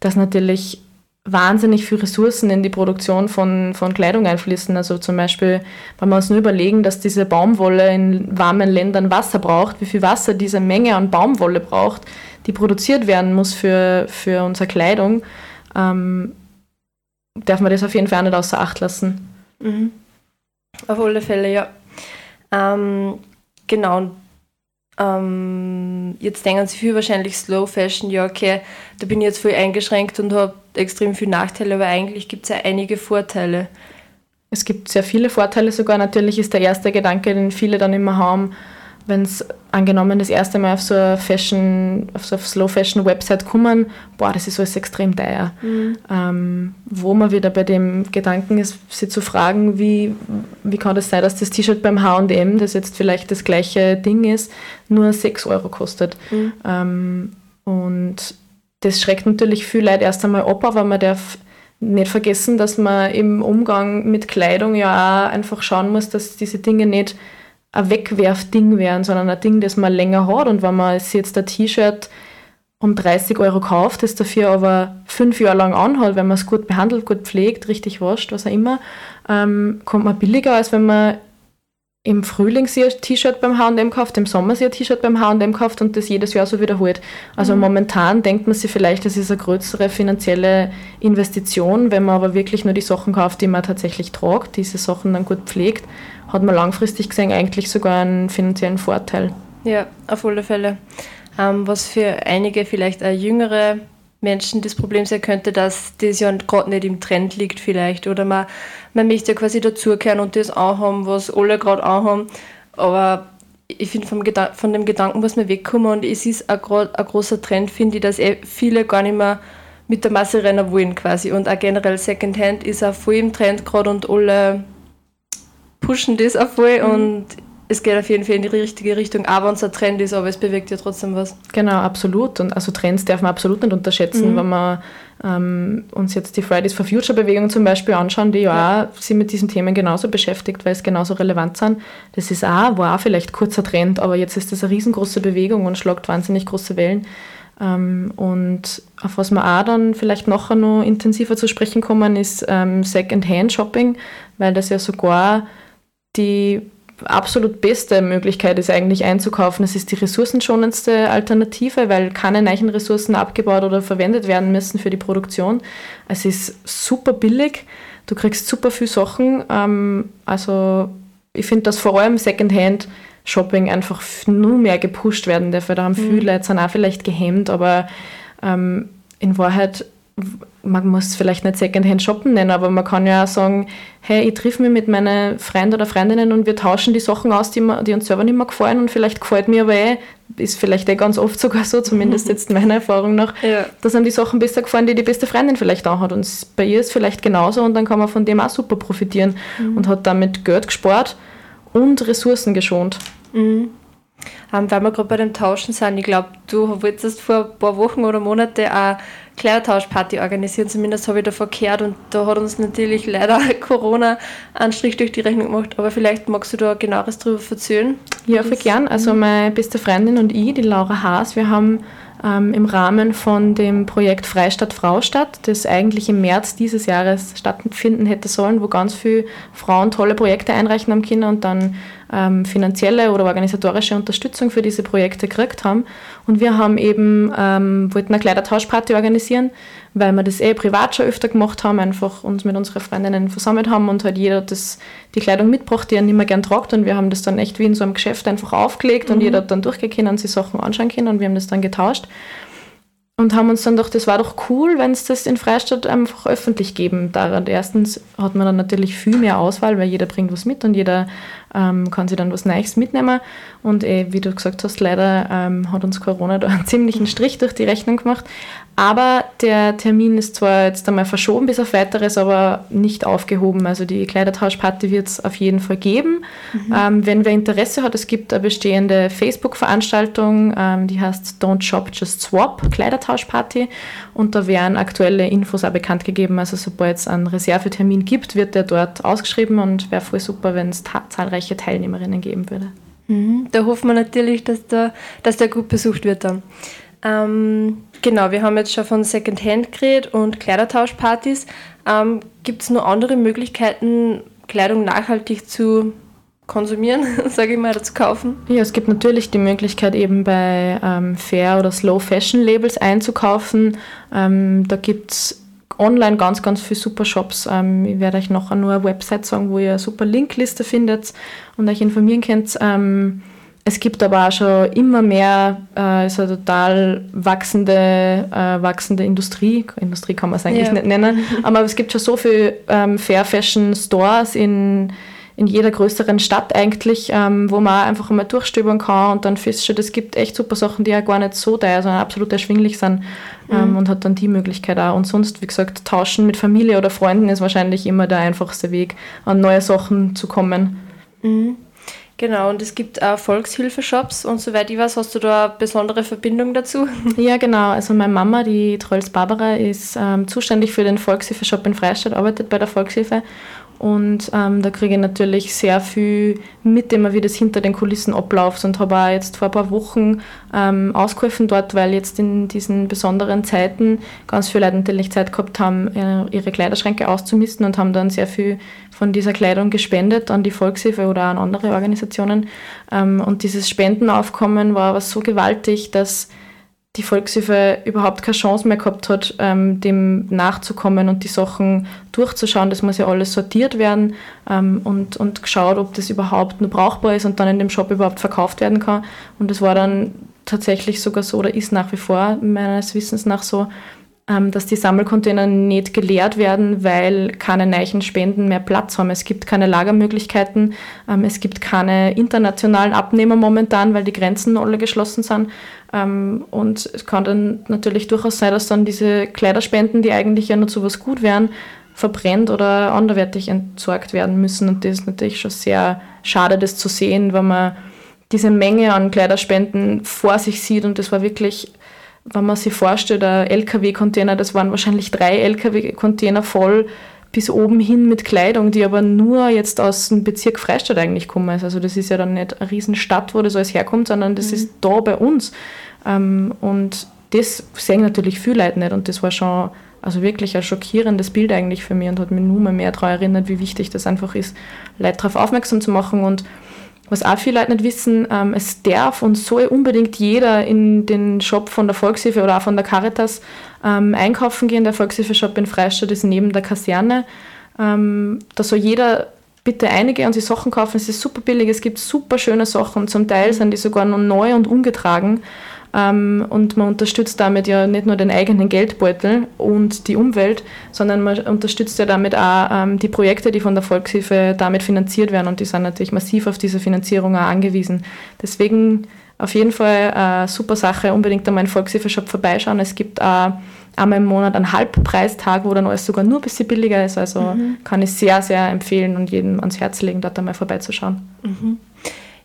dass natürlich wahnsinnig viel Ressourcen in die Produktion von, von Kleidung einfließen. Also zum Beispiel, wenn wir uns nur überlegen, dass diese Baumwolle in warmen Ländern Wasser braucht, wie viel Wasser diese Menge an Baumwolle braucht, die produziert werden muss für, für unsere Kleidung, ähm, darf man das auf jeden Fall nicht außer Acht lassen.
Mhm. Auf alle Fälle, ja. Ähm, genau, ähm, jetzt denken sie viel wahrscheinlich Slow Fashion, ja okay, da bin ich jetzt voll eingeschränkt und habe extrem viele Nachteile, aber eigentlich gibt es ja einige Vorteile.
Es gibt sehr viele Vorteile sogar. Natürlich ist der erste Gedanke, den viele dann immer haben, wenn es angenommen das erste Mal auf so eine Fashion, auf so eine Slow Fashion Website kommen, boah, das ist alles extrem teuer. Mhm. Ähm, wo man wieder bei dem Gedanken ist, sie zu fragen, wie, wie kann das sein, dass das T-Shirt beim H&M, das jetzt vielleicht das gleiche Ding ist, nur 6 Euro kostet. Mhm. Ähm, und das schreckt natürlich viel Leute erst einmal ab, aber man darf nicht vergessen, dass man im Umgang mit Kleidung ja auch einfach schauen muss, dass diese Dinge nicht ein Wegwerfding werden, sondern ein Ding, das man länger hat. Und wenn man jetzt ein T-Shirt um 30 Euro kauft, das dafür aber fünf Jahre lang anhat, wenn man es gut behandelt, gut pflegt, richtig wascht, was auch immer, ähm, kommt man billiger, als wenn man im Frühling sich ein T-Shirt beim H&M kauft, im Sommer sich ein T-Shirt beim H&M kauft und das jedes Jahr so wiederholt. Also mhm. momentan denkt man sich vielleicht, das ist eine größere finanzielle Investition, wenn man aber wirklich nur die Sachen kauft, die man tatsächlich tragt, diese Sachen dann gut pflegt, hat man langfristig gesehen eigentlich sogar einen finanziellen Vorteil.
Ja, auf alle Fälle. Ähm, was für einige vielleicht auch jüngere Menschen das Problem sein könnte, dass das ja gerade nicht im Trend liegt vielleicht oder man, man möchte ja quasi dazugehören und das anhaben, was alle gerade anhaben, aber ich finde, von dem Gedanken muss man wegkommen und es ist ein, ein großer Trend, finde ich, dass eh viele gar nicht mehr mit der Masse rennen wollen quasi und auch generell Secondhand ist auch voll im Trend gerade und alle pushen das auch voll mhm. und es geht auf jeden Fall in die richtige Richtung, es ein Trend ist, aber es bewegt ja trotzdem was.
Genau, absolut. Und also Trends darf man absolut nicht unterschätzen, mhm. wenn wir ähm, uns jetzt die Fridays for Future Bewegung zum Beispiel anschauen, die ja, auch sich mit diesen Themen genauso beschäftigt, weil es genauso relevant sind. Das ist auch, war auch vielleicht kurzer Trend, aber jetzt ist das eine riesengroße Bewegung und schlagt wahnsinnig große Wellen. Ähm, und auf was wir auch dann vielleicht nachher noch intensiver zu sprechen kommen, ist ähm, Second-Hand-Shopping, weil das ja sogar die absolut beste Möglichkeit ist eigentlich einzukaufen. Es ist die ressourcenschonendste Alternative, weil keine neuen Ressourcen abgebaut oder verwendet werden müssen für die Produktion. Es ist super billig, du kriegst super viele Sachen. Ähm, also ich finde, dass vor allem Secondhand Shopping einfach nur mehr gepusht werden darf, da haben viele mhm. Leute sind auch vielleicht gehemmt, aber ähm, in Wahrheit man muss vielleicht nicht Secondhand shoppen nennen, aber man kann ja auch sagen, hey, ich triff mich mit meinen Freunden oder Freundinnen und wir tauschen die Sachen aus, die, mir, die uns selber nicht mehr gefallen und vielleicht gefällt mir aber eh, ist vielleicht eh ganz oft sogar so, zumindest jetzt meiner Erfahrung nach, ja. dass einem die Sachen besser gefallen, die die beste Freundin vielleicht auch hat und bei ihr ist vielleicht genauso und dann kann man von dem auch super profitieren mhm. und hat damit Geld gespart und Ressourcen geschont.
Mhm. Ähm, weil wir gerade bei dem Tauschen sind, ich glaube, du wolltest vor ein paar Wochen oder Monaten eine Kleidertauschparty organisieren, zumindest habe ich davon gehört und da hat uns natürlich leider Corona einen Strich durch die Rechnung gemacht, aber vielleicht magst du da genaueres darüber erzählen?
Ja, voll gern. Also meine beste Freundin und ich, die Laura Haas, wir haben ähm, im Rahmen von dem Projekt Freistadt Fraustadt, das eigentlich im März dieses Jahres stattfinden hätte sollen, wo ganz viele Frauen tolle Projekte einreichen am Kinder und dann ähm, finanzielle oder organisatorische Unterstützung für diese Projekte gekriegt haben. Und wir haben eben, ähm, wollten eine Kleidertauschparty organisieren, weil wir das eh privat schon öfter gemacht haben, einfach uns mit unseren Freundinnen versammelt haben und halt jeder das, die Kleidung mitgebracht, die er nicht mehr gern tragt. Und wir haben das dann echt wie in so einem Geschäft einfach aufgelegt mhm. und jeder hat dann durchgehen und sich Sachen anschauen können und wir haben das dann getauscht und haben uns dann gedacht, das war doch cool, wenn es das in Freistadt einfach öffentlich geben darf. Erstens hat man dann natürlich viel mehr Auswahl, weil jeder bringt was mit und jeder ähm, kann sich dann was Neues mitnehmen. Und eh, wie du gesagt hast, leider ähm, hat uns Corona da einen ziemlichen Strich durch die Rechnung gemacht. Aber der Termin ist zwar jetzt einmal verschoben bis auf weiteres, aber nicht aufgehoben. Also die Kleidertauschparty wird es auf jeden Fall geben. Mhm. Ähm, wenn wer Interesse hat, es gibt eine bestehende Facebook-Veranstaltung, ähm, die heißt Don't Shop, Just Swap, Kleidertauschparty. Und da werden aktuelle Infos auch bekannt gegeben. Also sobald es einen Reservetermin gibt, wird der dort ausgeschrieben und wäre voll super, wenn es zahlreiche Teilnehmerinnen geben würde.
Mhm. Da hoffen wir natürlich, dass der, dass der gut besucht wird dann. Ähm, genau, wir haben jetzt schon von Secondhand geredet und Kleidertauschpartys. Ähm, Gibt es noch andere Möglichkeiten, Kleidung nachhaltig zu konsumieren, sage ich mal, oder zu kaufen?
Ja, es gibt natürlich die Möglichkeit, eben bei ähm, Fair- oder Slow-Fashion-Labels einzukaufen. Ähm, da gibt es online ganz, ganz viele super Shops. Ähm, ich werde euch nachher nur eine Website sagen, wo ihr eine super Linkliste findet und euch informieren könnt. Ähm, es gibt aber auch schon immer mehr, äh, ist eine total wachsende, äh, wachsende Industrie. Industrie kann man es eigentlich ja. nicht nennen, aber es gibt schon so viele ähm, Fair Fashion Stores in, in jeder größeren Stadt eigentlich, ähm, wo man einfach einmal durchstöbern kann und dann feststellt, es gibt echt super Sachen, die ja gar nicht so teuer, sondern absolut erschwinglich sind ähm, mhm. und hat dann die Möglichkeit auch. Und sonst, wie gesagt, tauschen mit Familie oder Freunden ist wahrscheinlich immer der einfachste Weg, an neue Sachen zu kommen.
Mhm. Genau, und es gibt auch Volkshilfeshops und soweit ich weiß, hast du da eine besondere Verbindung dazu?
Ja, genau. Also meine Mama, die Trolls Barbara, ist ähm, zuständig für den Volkshilfeshop in Freistadt, arbeitet bei der Volkshilfe und ähm, da kriege ich natürlich sehr viel mit, immer wie das hinter den Kulissen abläuft und habe auch jetzt vor ein paar Wochen ähm, ausgeholfen dort, weil jetzt in diesen besonderen Zeiten ganz viele Leute natürlich Zeit gehabt haben, äh, ihre Kleiderschränke auszumisten und haben dann sehr viel von dieser Kleidung gespendet an die Volkshilfe oder an andere Organisationen. Ähm, und dieses Spendenaufkommen war aber so gewaltig, dass die Volkshilfe überhaupt keine Chance mehr gehabt hat, ähm, dem nachzukommen und die Sachen durchzuschauen. Das muss ja alles sortiert werden ähm, und, und geschaut, ob das überhaupt nur brauchbar ist und dann in dem Shop überhaupt verkauft werden kann. Und das war dann tatsächlich sogar so oder ist nach wie vor meines Wissens nach so, dass die Sammelcontainer nicht geleert werden, weil keine neuen Spenden mehr Platz haben. Es gibt keine Lagermöglichkeiten, ähm, es gibt keine internationalen Abnehmer momentan, weil die Grenzen alle geschlossen sind. Ähm, und es kann dann natürlich durchaus sein, dass dann diese Kleiderspenden, die eigentlich ja nur zu was gut wären, verbrennt oder anderweitig entsorgt werden müssen. Und das ist natürlich schon sehr schade, das zu sehen, wenn man diese Menge an Kleiderspenden vor sich sieht. Und das war wirklich wenn man sich vorstellt, ein LKW-Container, das waren wahrscheinlich drei LKW-Container voll bis oben hin mit Kleidung, die aber nur jetzt aus dem Bezirk Freistadt eigentlich kommen. Also das ist ja dann nicht eine Riesenstadt, wo das alles herkommt, sondern das mhm. ist da bei uns. Ähm, und das sehen natürlich viele Leute nicht und das war schon also wirklich ein schockierendes Bild eigentlich für mich und hat mich nur mal mehr daran erinnert, wie wichtig das einfach ist, Leute darauf aufmerksam zu machen und was auch viele Leute nicht wissen, ähm, es darf und soll unbedingt jeder in den Shop von der Volkshilfe oder auch von der Caritas ähm, einkaufen gehen. Der Volkshilfe-Shop in Freistadt ist neben der Kaserne. Ähm, da soll jeder bitte einige und sich Sachen kaufen. Es ist super billig, es gibt super schöne Sachen. Zum Teil sind die sogar noch neu und umgetragen. Ähm, und man unterstützt damit ja nicht nur den eigenen Geldbeutel und die Umwelt, sondern man unterstützt ja damit auch ähm, die Projekte, die von der Volkshilfe damit finanziert werden und die sind natürlich massiv auf diese Finanzierung auch angewiesen. Deswegen auf jeden Fall eine super Sache, unbedingt einmal in Volkshilfe-Shop vorbeischauen. Es gibt auch einmal im Monat einen Halbpreistag, wo dann alles sogar nur ein bisschen billiger ist. Also mhm. kann ich sehr, sehr empfehlen und jedem ans Herz legen, dort einmal vorbeizuschauen.
Mhm.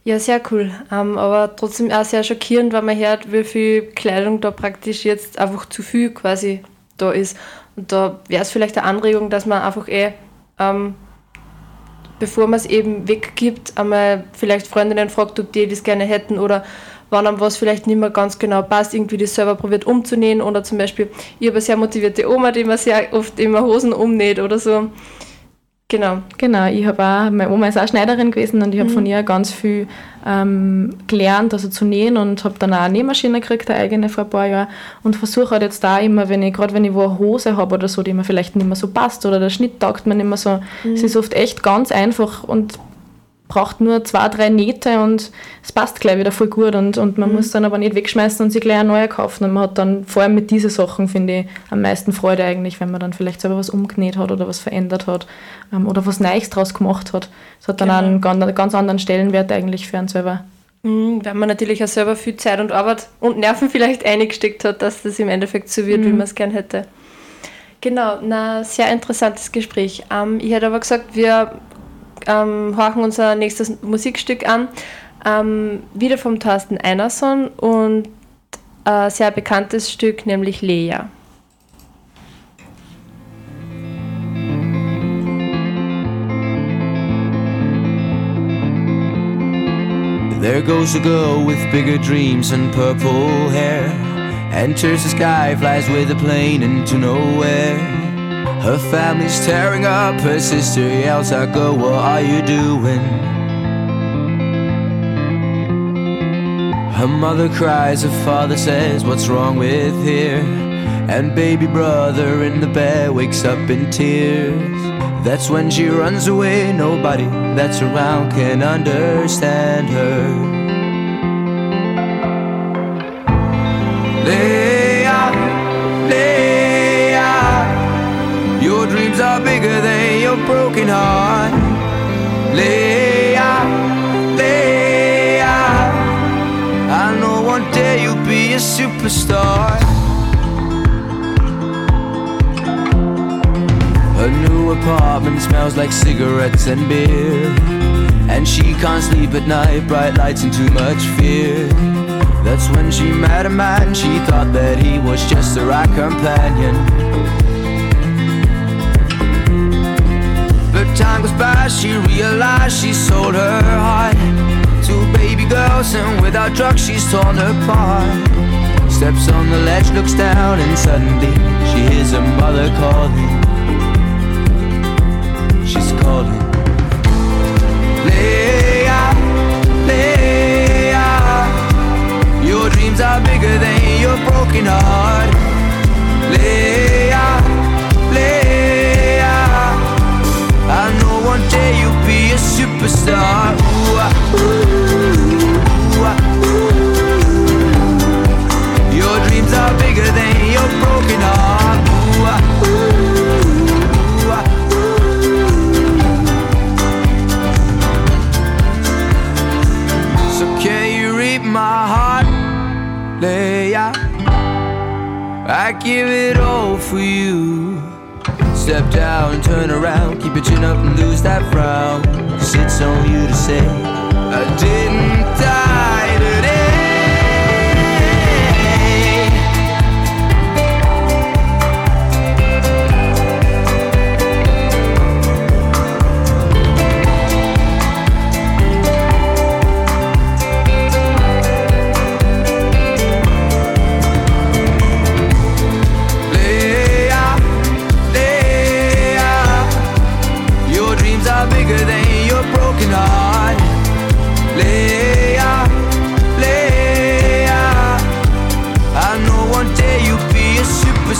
Ja, sehr cool. Ähm, aber trotzdem auch sehr schockierend, wenn man hört, wie viel Kleidung da praktisch jetzt einfach zu viel quasi da ist. Und da wäre es vielleicht eine Anregung, dass man einfach eh, ähm, bevor man es eben weggibt, einmal vielleicht Freundinnen fragt, ob die das gerne hätten oder wenn einem was vielleicht nicht mehr ganz genau passt, irgendwie das selber probiert umzunähen oder zum Beispiel, ich habe eine sehr motivierte Oma, die mir sehr oft immer Hosen umnäht oder so.
Genau. Genau, ich habe auch, meine Oma ist auch Schneiderin gewesen und ich habe mhm. von ihr ganz viel ähm, gelernt, also zu nähen und habe dann auch eine Nähmaschine gekriegt, eine eigene vor ein paar Jahren und versuche halt jetzt da immer, wenn ich, gerade wenn ich wo eine Hose habe oder so, die mir vielleicht nicht mehr so passt oder der Schnitt taugt mir nicht mehr so, mhm. es ist oft echt ganz einfach und braucht nur zwei, drei Nähte und es passt gleich wieder voll gut und, und man mhm. muss dann aber nicht wegschmeißen und sich gleich eine neue kaufen. Und man hat dann vor allem mit diesen Sachen, finde ich, am meisten Freude eigentlich, wenn man dann vielleicht selber was umgenäht hat oder was verändert hat ähm, oder was Neues draus gemacht hat. Es hat dann genau. einen ganz, ganz anderen Stellenwert eigentlich für einen selber.
Mhm, weil man natürlich auch selber viel Zeit und Arbeit und Nerven vielleicht eingesteckt hat, dass das im Endeffekt so wird, mhm. wie man es gern hätte. Genau, na sehr interessantes Gespräch. Ähm, ich hätte aber gesagt, wir ähm, horchen unser nächstes Musikstück an, ähm, wieder vom Thorsten Einerson und ein äh, sehr bekanntes Stück, nämlich Lea.
There goes a girl with bigger dreams and purple hair. Enters the sky, flies with a plane into nowhere. Her family's tearing up, her sister yells out, Go, what are you doing? Her mother cries, her father says, What's wrong with here? And baby brother in the bed wakes up in tears. That's when she runs away, nobody that's around can understand her. Leia, dreams are bigger than your broken heart. Leia, Leia, I know one day you'll be a superstar. Her new apartment smells like cigarettes and beer. And she can't sleep at night, bright lights and too much fear. That's when she met a man, she thought that he was just the right companion. Time goes by, she realized she sold her heart to baby girls, and without drugs, she's torn apart. Steps on the ledge, looks down, and suddenly she hears her mother calling she's calling. Leia, Leia, your dreams are bigger than your broken heart. Superstar. Ooh, ooh, ooh. Your dreams are bigger than your broken heart. Ooh, ah, my heart, Leia. I give it all for you. Step down, turn around, keep your chin up and lose that frown. Sits on you to say, I didn't die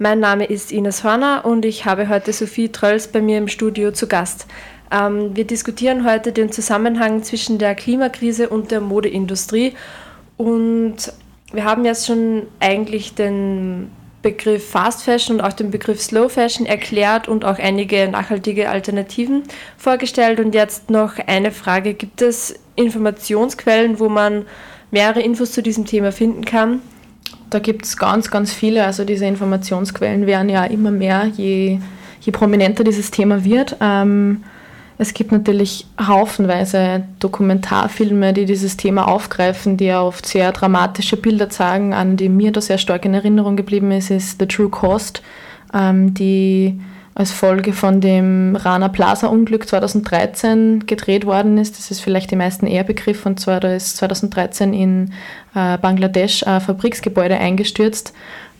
Mein Name ist Ines Horner und ich habe heute Sophie Trölls bei mir im Studio zu Gast. Ähm, wir diskutieren heute den Zusammenhang zwischen der Klimakrise und der Modeindustrie und wir haben jetzt schon eigentlich den Begriff Fast Fashion und auch den Begriff Slow Fashion erklärt und auch einige nachhaltige Alternativen vorgestellt. Und jetzt noch eine Frage. Gibt es Informationsquellen, wo man mehrere Infos zu diesem Thema finden kann?
Da gibt es ganz, ganz viele. Also diese Informationsquellen werden ja immer mehr, je, je prominenter dieses Thema wird. Ähm, es gibt natürlich haufenweise Dokumentarfilme, die dieses Thema aufgreifen, die ja oft sehr dramatische Bilder zeigen. An die mir da sehr stark in Erinnerung geblieben ist, ist The True Cost, ähm, die als Folge von dem Rana Plaza Unglück 2013 gedreht worden ist. Das ist vielleicht die meisten eher Begriff und zwar da ist 2013 in äh, Bangladesch ein Fabriksgebäude eingestürzt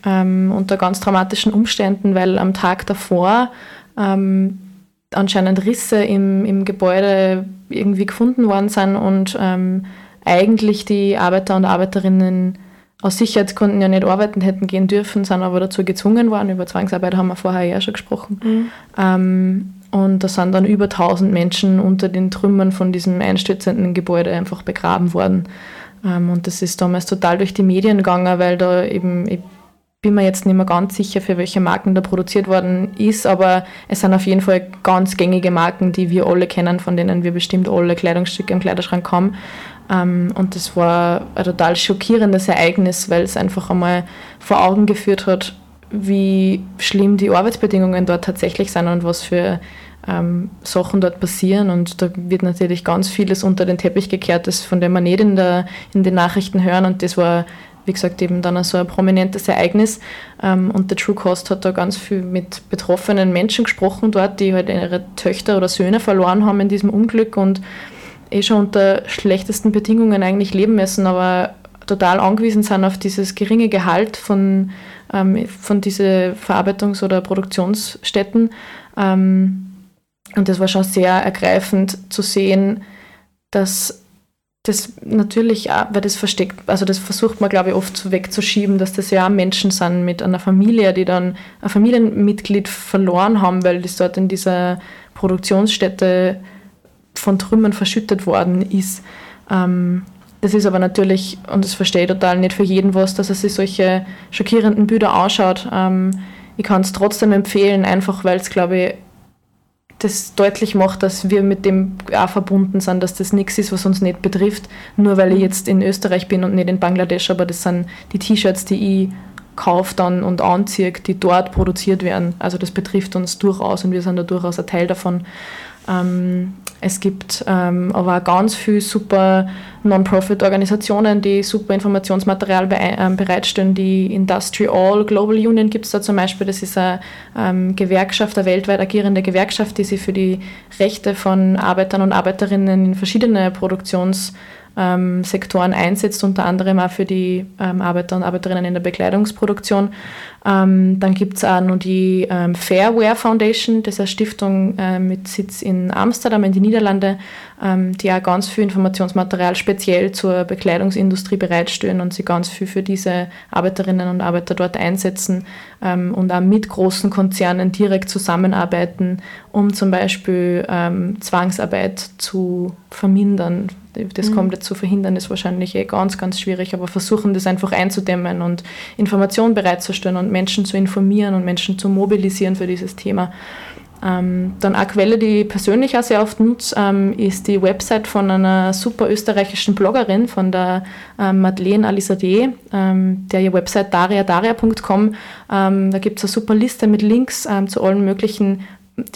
ähm, unter ganz dramatischen Umständen, weil am Tag davor ähm, anscheinend Risse im, im Gebäude irgendwie gefunden worden sind und ähm, eigentlich die Arbeiter und Arbeiterinnen aus Sicherheitsgründen ja nicht arbeiten hätten gehen dürfen, sind aber dazu gezwungen worden. Über Zwangsarbeit haben wir vorher ja schon gesprochen. Mhm. Ähm, und da sind dann über 1000 Menschen unter den Trümmern von diesem einstürzenden Gebäude einfach begraben worden. Ähm, und das ist damals total durch die Medien gegangen, weil da eben, ich bin mir jetzt nicht mehr ganz sicher, für welche Marken da produziert worden ist, aber es sind auf jeden Fall ganz gängige Marken, die wir alle kennen, von denen wir bestimmt alle Kleidungsstücke im Kleiderschrank haben. Ähm, und das war ein total schockierendes Ereignis, weil es einfach einmal vor Augen geführt hat, wie schlimm die Arbeitsbedingungen dort tatsächlich sind und was für ähm, Sachen dort passieren. Und da wird natürlich ganz vieles unter den Teppich gekehrt, das, von dem man nicht in, der, in den Nachrichten hören. Und das war, wie gesagt, eben dann so ein prominentes Ereignis. Ähm, und der True Cost hat da ganz viel mit betroffenen Menschen gesprochen dort, die halt ihre Töchter oder Söhne verloren haben in diesem Unglück und eh schon unter schlechtesten Bedingungen eigentlich leben müssen, aber total angewiesen sind auf dieses geringe Gehalt von, ähm, von diesen Verarbeitungs- oder Produktionsstätten. Ähm, und das war schon sehr ergreifend zu sehen, dass das natürlich auch, weil das versteckt, also das versucht man, glaube ich, oft wegzuschieben, dass das ja auch Menschen sind mit einer Familie, die dann ein Familienmitglied verloren haben, weil das dort in dieser Produktionsstätte von Trümmern verschüttet worden ist. Ähm, das ist aber natürlich, und das verstehe ich total, nicht für jeden was, dass er sich solche schockierenden Bilder anschaut. Ähm, ich kann es trotzdem empfehlen, einfach weil es, glaube ich, das deutlich macht, dass wir mit dem auch verbunden sind, dass das nichts ist, was uns nicht betrifft, nur weil ich jetzt in Österreich bin und nicht in Bangladesch, aber das sind die T-Shirts, die ich kaufe dann und anziehe, die dort produziert werden. Also das betrifft uns durchaus und wir sind da durchaus ein Teil davon. Ähm, es gibt ähm, aber ganz viele super Non-Profit-Organisationen, die super Informationsmaterial ähm, bereitstellen. Die Industry All Global Union gibt es da zum Beispiel. Das ist eine ähm, Gewerkschaft, eine weltweit agierende Gewerkschaft, die sich für die Rechte von Arbeitern und Arbeiterinnen in verschiedene Produktions- ähm, Sektoren einsetzt, unter anderem auch für die ähm, Arbeiter und Arbeiterinnen in der Bekleidungsproduktion. Ähm, dann gibt es auch noch die ähm, Fairware Foundation, das ist eine Stiftung äh, mit Sitz in Amsterdam in die Niederlande, ähm, die auch ganz viel Informationsmaterial speziell zur Bekleidungsindustrie bereitstellen und sie ganz viel für diese Arbeiterinnen und Arbeiter dort einsetzen ähm, und auch mit großen Konzernen direkt zusammenarbeiten, um zum Beispiel Zwangsarbeit zu vermindern das mhm. komplett zu verhindern, ist wahrscheinlich eh ganz, ganz schwierig, aber versuchen das einfach einzudämmen und Informationen bereitzustellen und Menschen zu informieren und Menschen zu mobilisieren für dieses Thema. Ähm, dann eine Quelle, die ich persönlich auch sehr oft nutze, ähm, ist die Website von einer super österreichischen Bloggerin, von der ähm, Madeleine Alisade, ähm, der ihr Website dariadaria.com. Ähm, da gibt es eine super Liste mit Links ähm, zu allen möglichen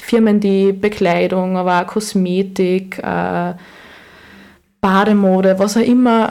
Firmen, die Bekleidung, aber auch Kosmetik, äh, Bademode, was auch immer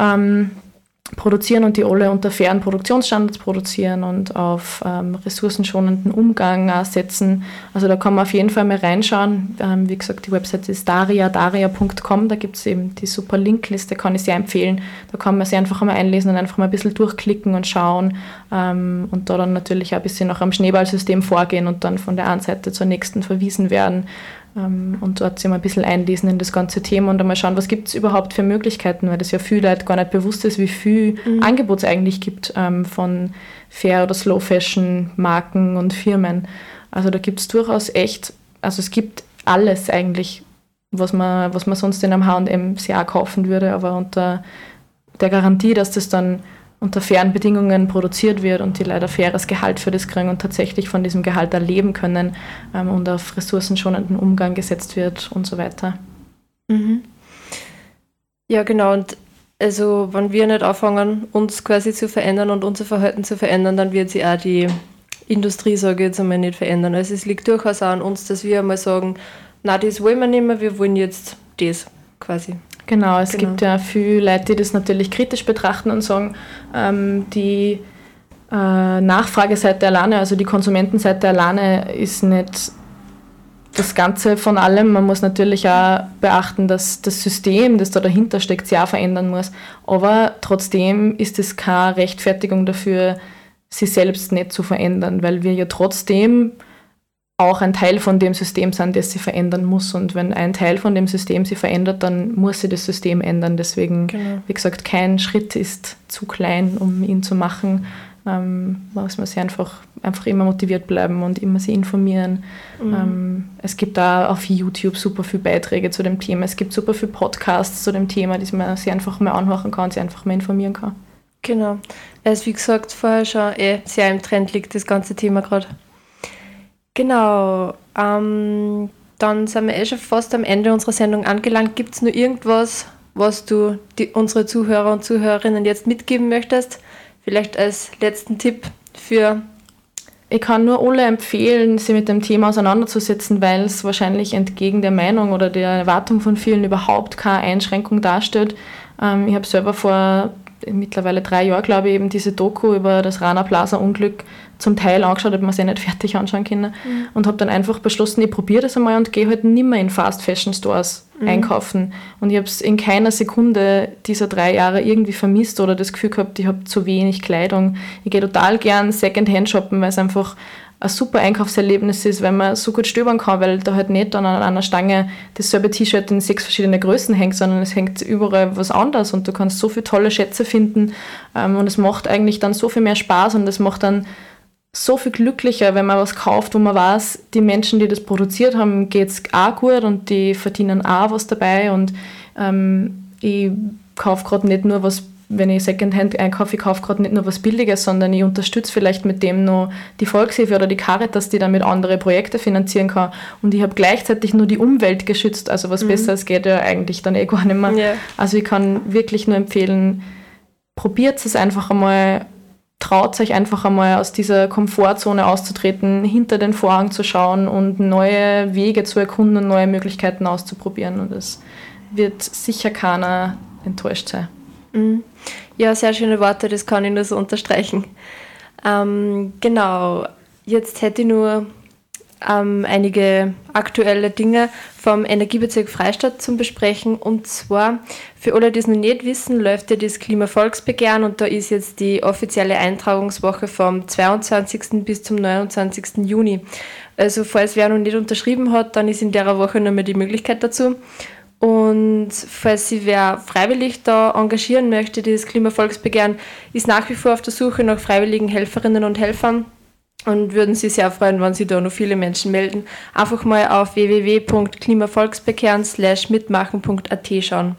produzieren und die alle unter fairen Produktionsstandards produzieren und auf ähm, ressourcenschonenden Umgang äh, setzen. Also da kann man auf jeden Fall mal reinschauen. Ähm, wie gesagt, die Website ist daria.daria.com, da gibt es eben die super Linkliste, kann ich sehr empfehlen. Da kann man sich einfach mal einlesen und einfach mal ein bisschen durchklicken und schauen ähm, und da dann natürlich auch ein bisschen nach einem Schneeballsystem vorgehen und dann von der einen Seite zur nächsten verwiesen werden und dort sich mal ein bisschen einlesen in das ganze Thema und einmal schauen, was gibt es überhaupt für Möglichkeiten, weil das ja viel Leute gar nicht bewusst ist, wie viel mhm. Angebot es eigentlich gibt ähm, von Fair- oder Slow-Fashion-Marken und Firmen. Also da gibt es durchaus echt, also es gibt alles eigentlich, was man, was man sonst in einem H&M sehr kaufen würde, aber unter der Garantie, dass das dann unter fairen Bedingungen produziert wird und die leider faires Gehalt für das kriegen und tatsächlich von diesem Gehalt erleben können ähm, und auf ressourcenschonenden Umgang gesetzt wird und so weiter.
Mhm. Ja, genau. Und also, wenn wir nicht anfangen, uns quasi zu verändern und unser Verhalten zu verändern, dann wird sich auch die Industrie, sage ich jetzt einmal, nicht verändern. Also, es liegt durchaus auch an uns, dass wir einmal sagen, na, das wollen wir nicht mehr, wir wollen jetzt das quasi.
Genau, es genau. gibt ja viele Leute, die das natürlich kritisch betrachten und sagen, ähm, die äh, Nachfrageseite alleine, also die Konsumentenseite alleine ist nicht das Ganze von allem. Man muss natürlich auch beachten, dass das System, das da dahinter steckt, sich auch verändern muss. Aber trotzdem ist es keine Rechtfertigung dafür, sich selbst nicht zu verändern, weil wir ja trotzdem auch ein Teil von dem System sind, das sie verändern muss. Und wenn ein Teil von dem System sie verändert, dann muss sie das System ändern. Deswegen, genau. wie gesagt, kein Schritt ist zu klein, um ihn zu machen. Ähm, muss man sich einfach, einfach immer motiviert bleiben und immer sich informieren. Mhm. Ähm, es gibt da auf YouTube super viele Beiträge zu dem Thema. Es gibt super viele Podcasts zu dem Thema, die man sich einfach mal anhören kann, sich einfach mal informieren kann.
Genau. Es ist wie gesagt vorher schon eh sehr im Trend liegt, das ganze Thema gerade. Genau. Ähm, dann sind wir eh schon fast am Ende unserer Sendung angelangt. Gibt es nur irgendwas, was du die, unsere Zuhörer und Zuhörerinnen jetzt mitgeben möchtest? Vielleicht als letzten Tipp für.
Ich kann nur alle empfehlen, sich mit dem Thema auseinanderzusetzen, weil es wahrscheinlich entgegen der Meinung oder der Erwartung von vielen überhaupt keine Einschränkung darstellt. Ähm, ich habe selber vor mittlerweile drei Jahren, glaube ich, eben diese Doku über das Rana Plaza Unglück zum Teil angeschaut, habe mir sie nicht fertig anschauen können mhm. und habe dann einfach beschlossen, ich probiere das einmal und gehe halt nicht mehr in Fast Fashion Stores mhm. einkaufen. Und ich habe es in keiner Sekunde dieser drei Jahre irgendwie vermisst oder das Gefühl gehabt, ich habe zu wenig Kleidung. Ich gehe total gern Secondhand shoppen, weil es einfach ein super Einkaufserlebnis ist, weil man so gut stöbern kann, weil da halt nicht dann an einer Stange dasselbe T-Shirt in sechs verschiedene Größen hängt, sondern es hängt überall was anderes und du kannst so viele tolle Schätze finden ähm, und es macht eigentlich dann so viel mehr Spaß und es macht dann so viel glücklicher, wenn man was kauft, wo man weiß, die Menschen, die das produziert haben, geht es auch gut und die verdienen auch was dabei und ähm, ich kaufe gerade nicht nur was wenn ich Secondhand einkaufe, ich kaufe gerade nicht nur was Billiges, sondern ich unterstütze vielleicht mit dem noch die Volkshilfe oder die Caritas, die damit andere Projekte finanzieren kann. Und ich habe gleichzeitig nur die Umwelt geschützt, also was mhm. Besseres geht ja eigentlich dann eh gar nicht mehr. Yeah. Also ich kann wirklich nur empfehlen, probiert es einfach einmal, traut euch einfach einmal aus dieser Komfortzone auszutreten, hinter den Vorhang zu schauen und neue Wege zu erkunden und neue Möglichkeiten auszuprobieren. Und es wird sicher keiner enttäuscht sein.
Mhm. Ja, sehr schöne Worte, das kann ich nur so unterstreichen. Ähm, genau, jetzt hätte ich nur ähm, einige aktuelle Dinge vom Energiebezirk Freistadt zum Besprechen. Und zwar, für alle, die es noch nicht wissen, läuft ja das Klimavolksbegehren und da ist jetzt die offizielle Eintragungswoche vom 22. bis zum 29. Juni. Also falls wer noch nicht unterschrieben hat, dann ist in der Woche nochmal die Möglichkeit dazu. Und falls sich wer freiwillig da engagieren möchte, dieses Klimavolksbegehren ist nach wie vor auf der Suche nach freiwilligen Helferinnen und Helfern und würden sich sehr freuen, wenn sich da noch viele Menschen melden. Einfach mal auf www.klimavolksbekehren mitmachen.at schauen.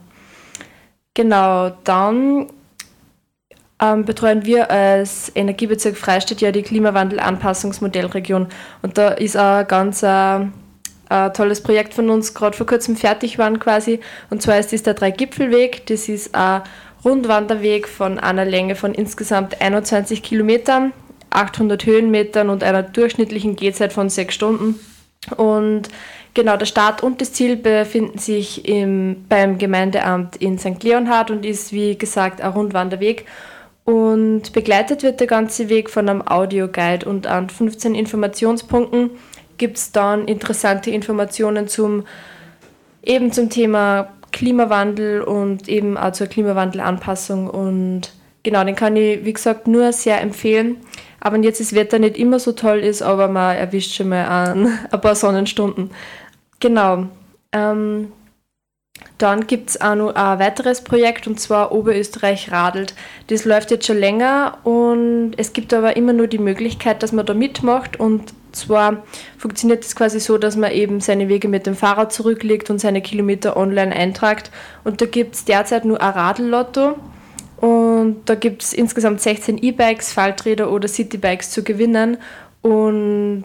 Genau, dann ähm, betreuen wir als Energiebezirk Freistadt ja die Klimawandel-Anpassungsmodellregion und da ist auch ganz äh, tolles Projekt von uns gerade vor kurzem fertig waren quasi. Und zwar ist das der Drei-Gipfelweg. Das ist ein Rundwanderweg von einer Länge von insgesamt 21 Kilometern, 800 Höhenmetern und einer durchschnittlichen Gehzeit von sechs Stunden. Und genau, der Start und das Ziel befinden sich im, beim Gemeindeamt in St. Leonhard und ist wie gesagt ein Rundwanderweg. Und begleitet wird der ganze Weg von einem Audioguide und an 15 Informationspunkten gibt es dann interessante Informationen zum eben zum Thema Klimawandel und eben auch zur Klimawandelanpassung. Und genau, den kann ich, wie gesagt, nur sehr empfehlen. Aber jetzt das Wetter nicht immer so toll ist, aber man erwischt schon mal ein, ein paar Sonnenstunden. Genau. Ähm, dann gibt es auch noch ein weiteres Projekt und zwar Oberösterreich radelt. Das läuft jetzt schon länger und es gibt aber immer nur die Möglichkeit, dass man da mitmacht und zwar funktioniert es quasi so, dass man eben seine Wege mit dem Fahrrad zurücklegt und seine Kilometer online eintragt. Und da gibt es derzeit nur ein Radellotto. Und da gibt es insgesamt 16 E-Bikes, Falträder oder Citybikes zu gewinnen. Und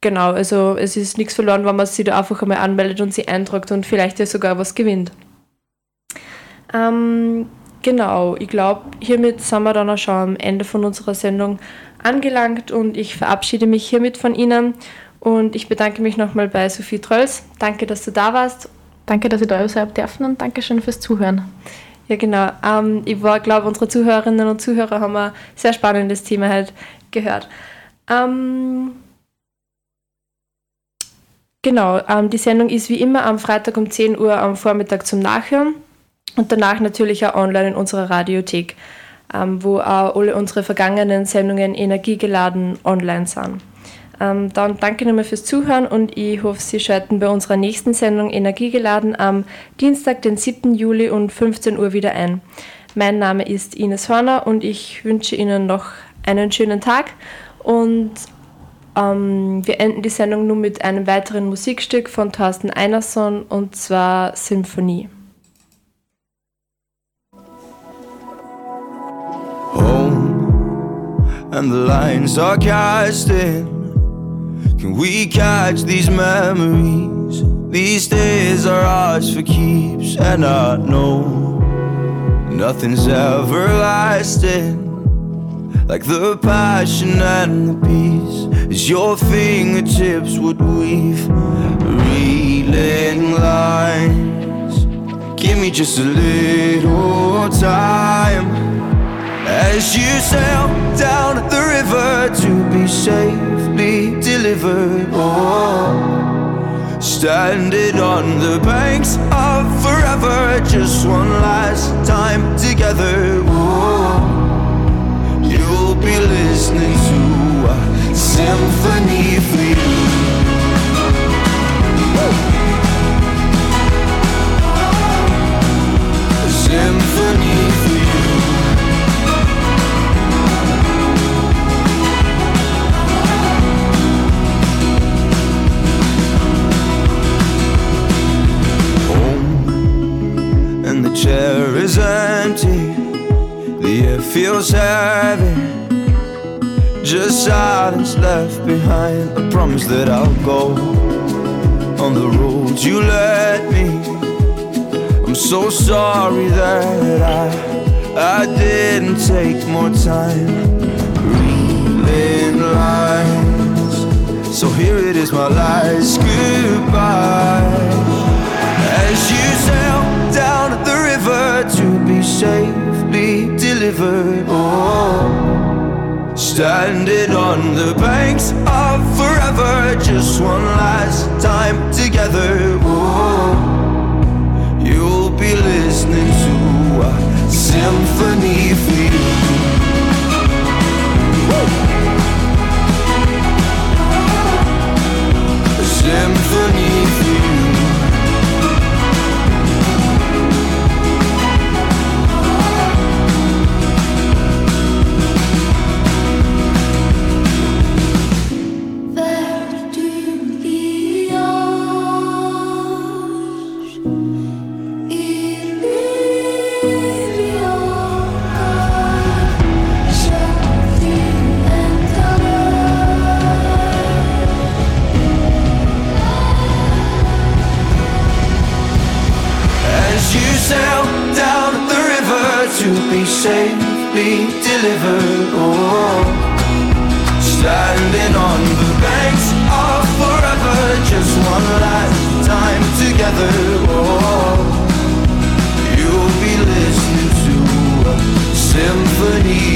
genau, also es ist nichts verloren, wenn man sich da einfach einmal anmeldet und sie eintragt und vielleicht ja sogar was gewinnt. Ähm, genau, ich glaube, hiermit sind wir dann auch schon am Ende von unserer Sendung angelangt und ich verabschiede mich hiermit von Ihnen und ich bedanke mich nochmal bei Sophie Trölls. Danke, dass du da warst.
Danke, dass ich da sein dürfen und danke schön fürs Zuhören.
Ja, genau. Ähm, ich glaube, unsere Zuhörerinnen und Zuhörer haben ein sehr spannendes Thema halt gehört. Ähm, genau, ähm, die Sendung ist wie immer am Freitag um 10 Uhr am Vormittag zum Nachhören und danach natürlich auch online in unserer Radiothek wo auch alle unsere vergangenen Sendungen energiegeladen online sind. Ähm, dann danke nochmal fürs Zuhören und ich hoffe, Sie schalten bei unserer nächsten Sendung Energiegeladen am Dienstag, den 7. Juli um 15 Uhr wieder ein. Mein Name ist Ines Horner und ich wünsche Ihnen noch einen schönen Tag und ähm, wir enden die Sendung nun mit einem weiteren Musikstück von Thorsten Einerson und zwar Symphonie.
And the lines are cast in Can we catch these memories? These days are ours for keeps, and I know nothing's everlasting. Like the passion and the peace, as your fingertips would weave, reeling lines. Give me just a little time as you sail down the river to be safe be delivered. Oh, standing on the banks of forever, just one last time together. Oh, you'll be listening to a symphony for you. Chair is empty, the air feels heavy. Just silence left behind. I promise that I'll go on the road you led me. I'm so sorry that I I didn't take more time reading lines. So here it is, my last goodbye. Safely delivered. Oh, standing on the banks of forever, just one last time together. Oh, you'll be listening to a symphony for you. Symphony safely delivered. Oh, standing on the banks of forever, just one last time together. Oh, you'll be listening to a symphony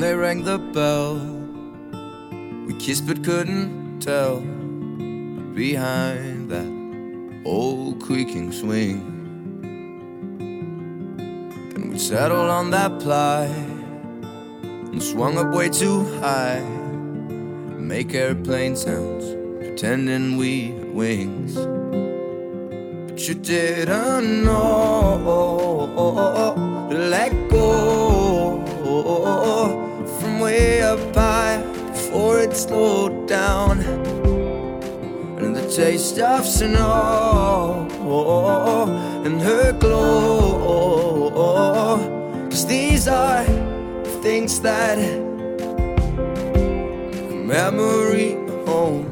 rang the bell. We kissed but couldn't tell. Behind that old creaking swing. Then we settled on that ply and swung up way too high. Make airplane sounds, pretending we had wings. But you didn't know to let go way up high before it slowed down. And the taste of snow and her glow. Cause these are things that memory home.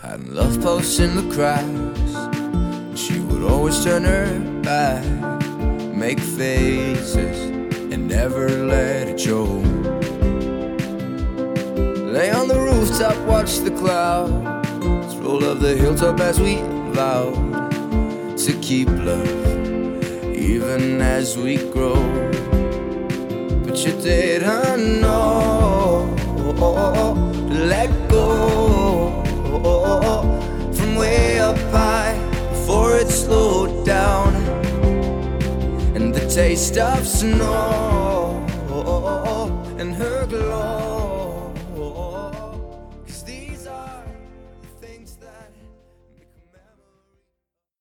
Had love lampposts in the cracks. She would always turn her back, make faces, never let it show. Lay on the rooftop, watch the clouds roll up the hilltop as we vowed to keep love, even as we grow. But you didn't know to let go from way up high before it slowed down, taste of snow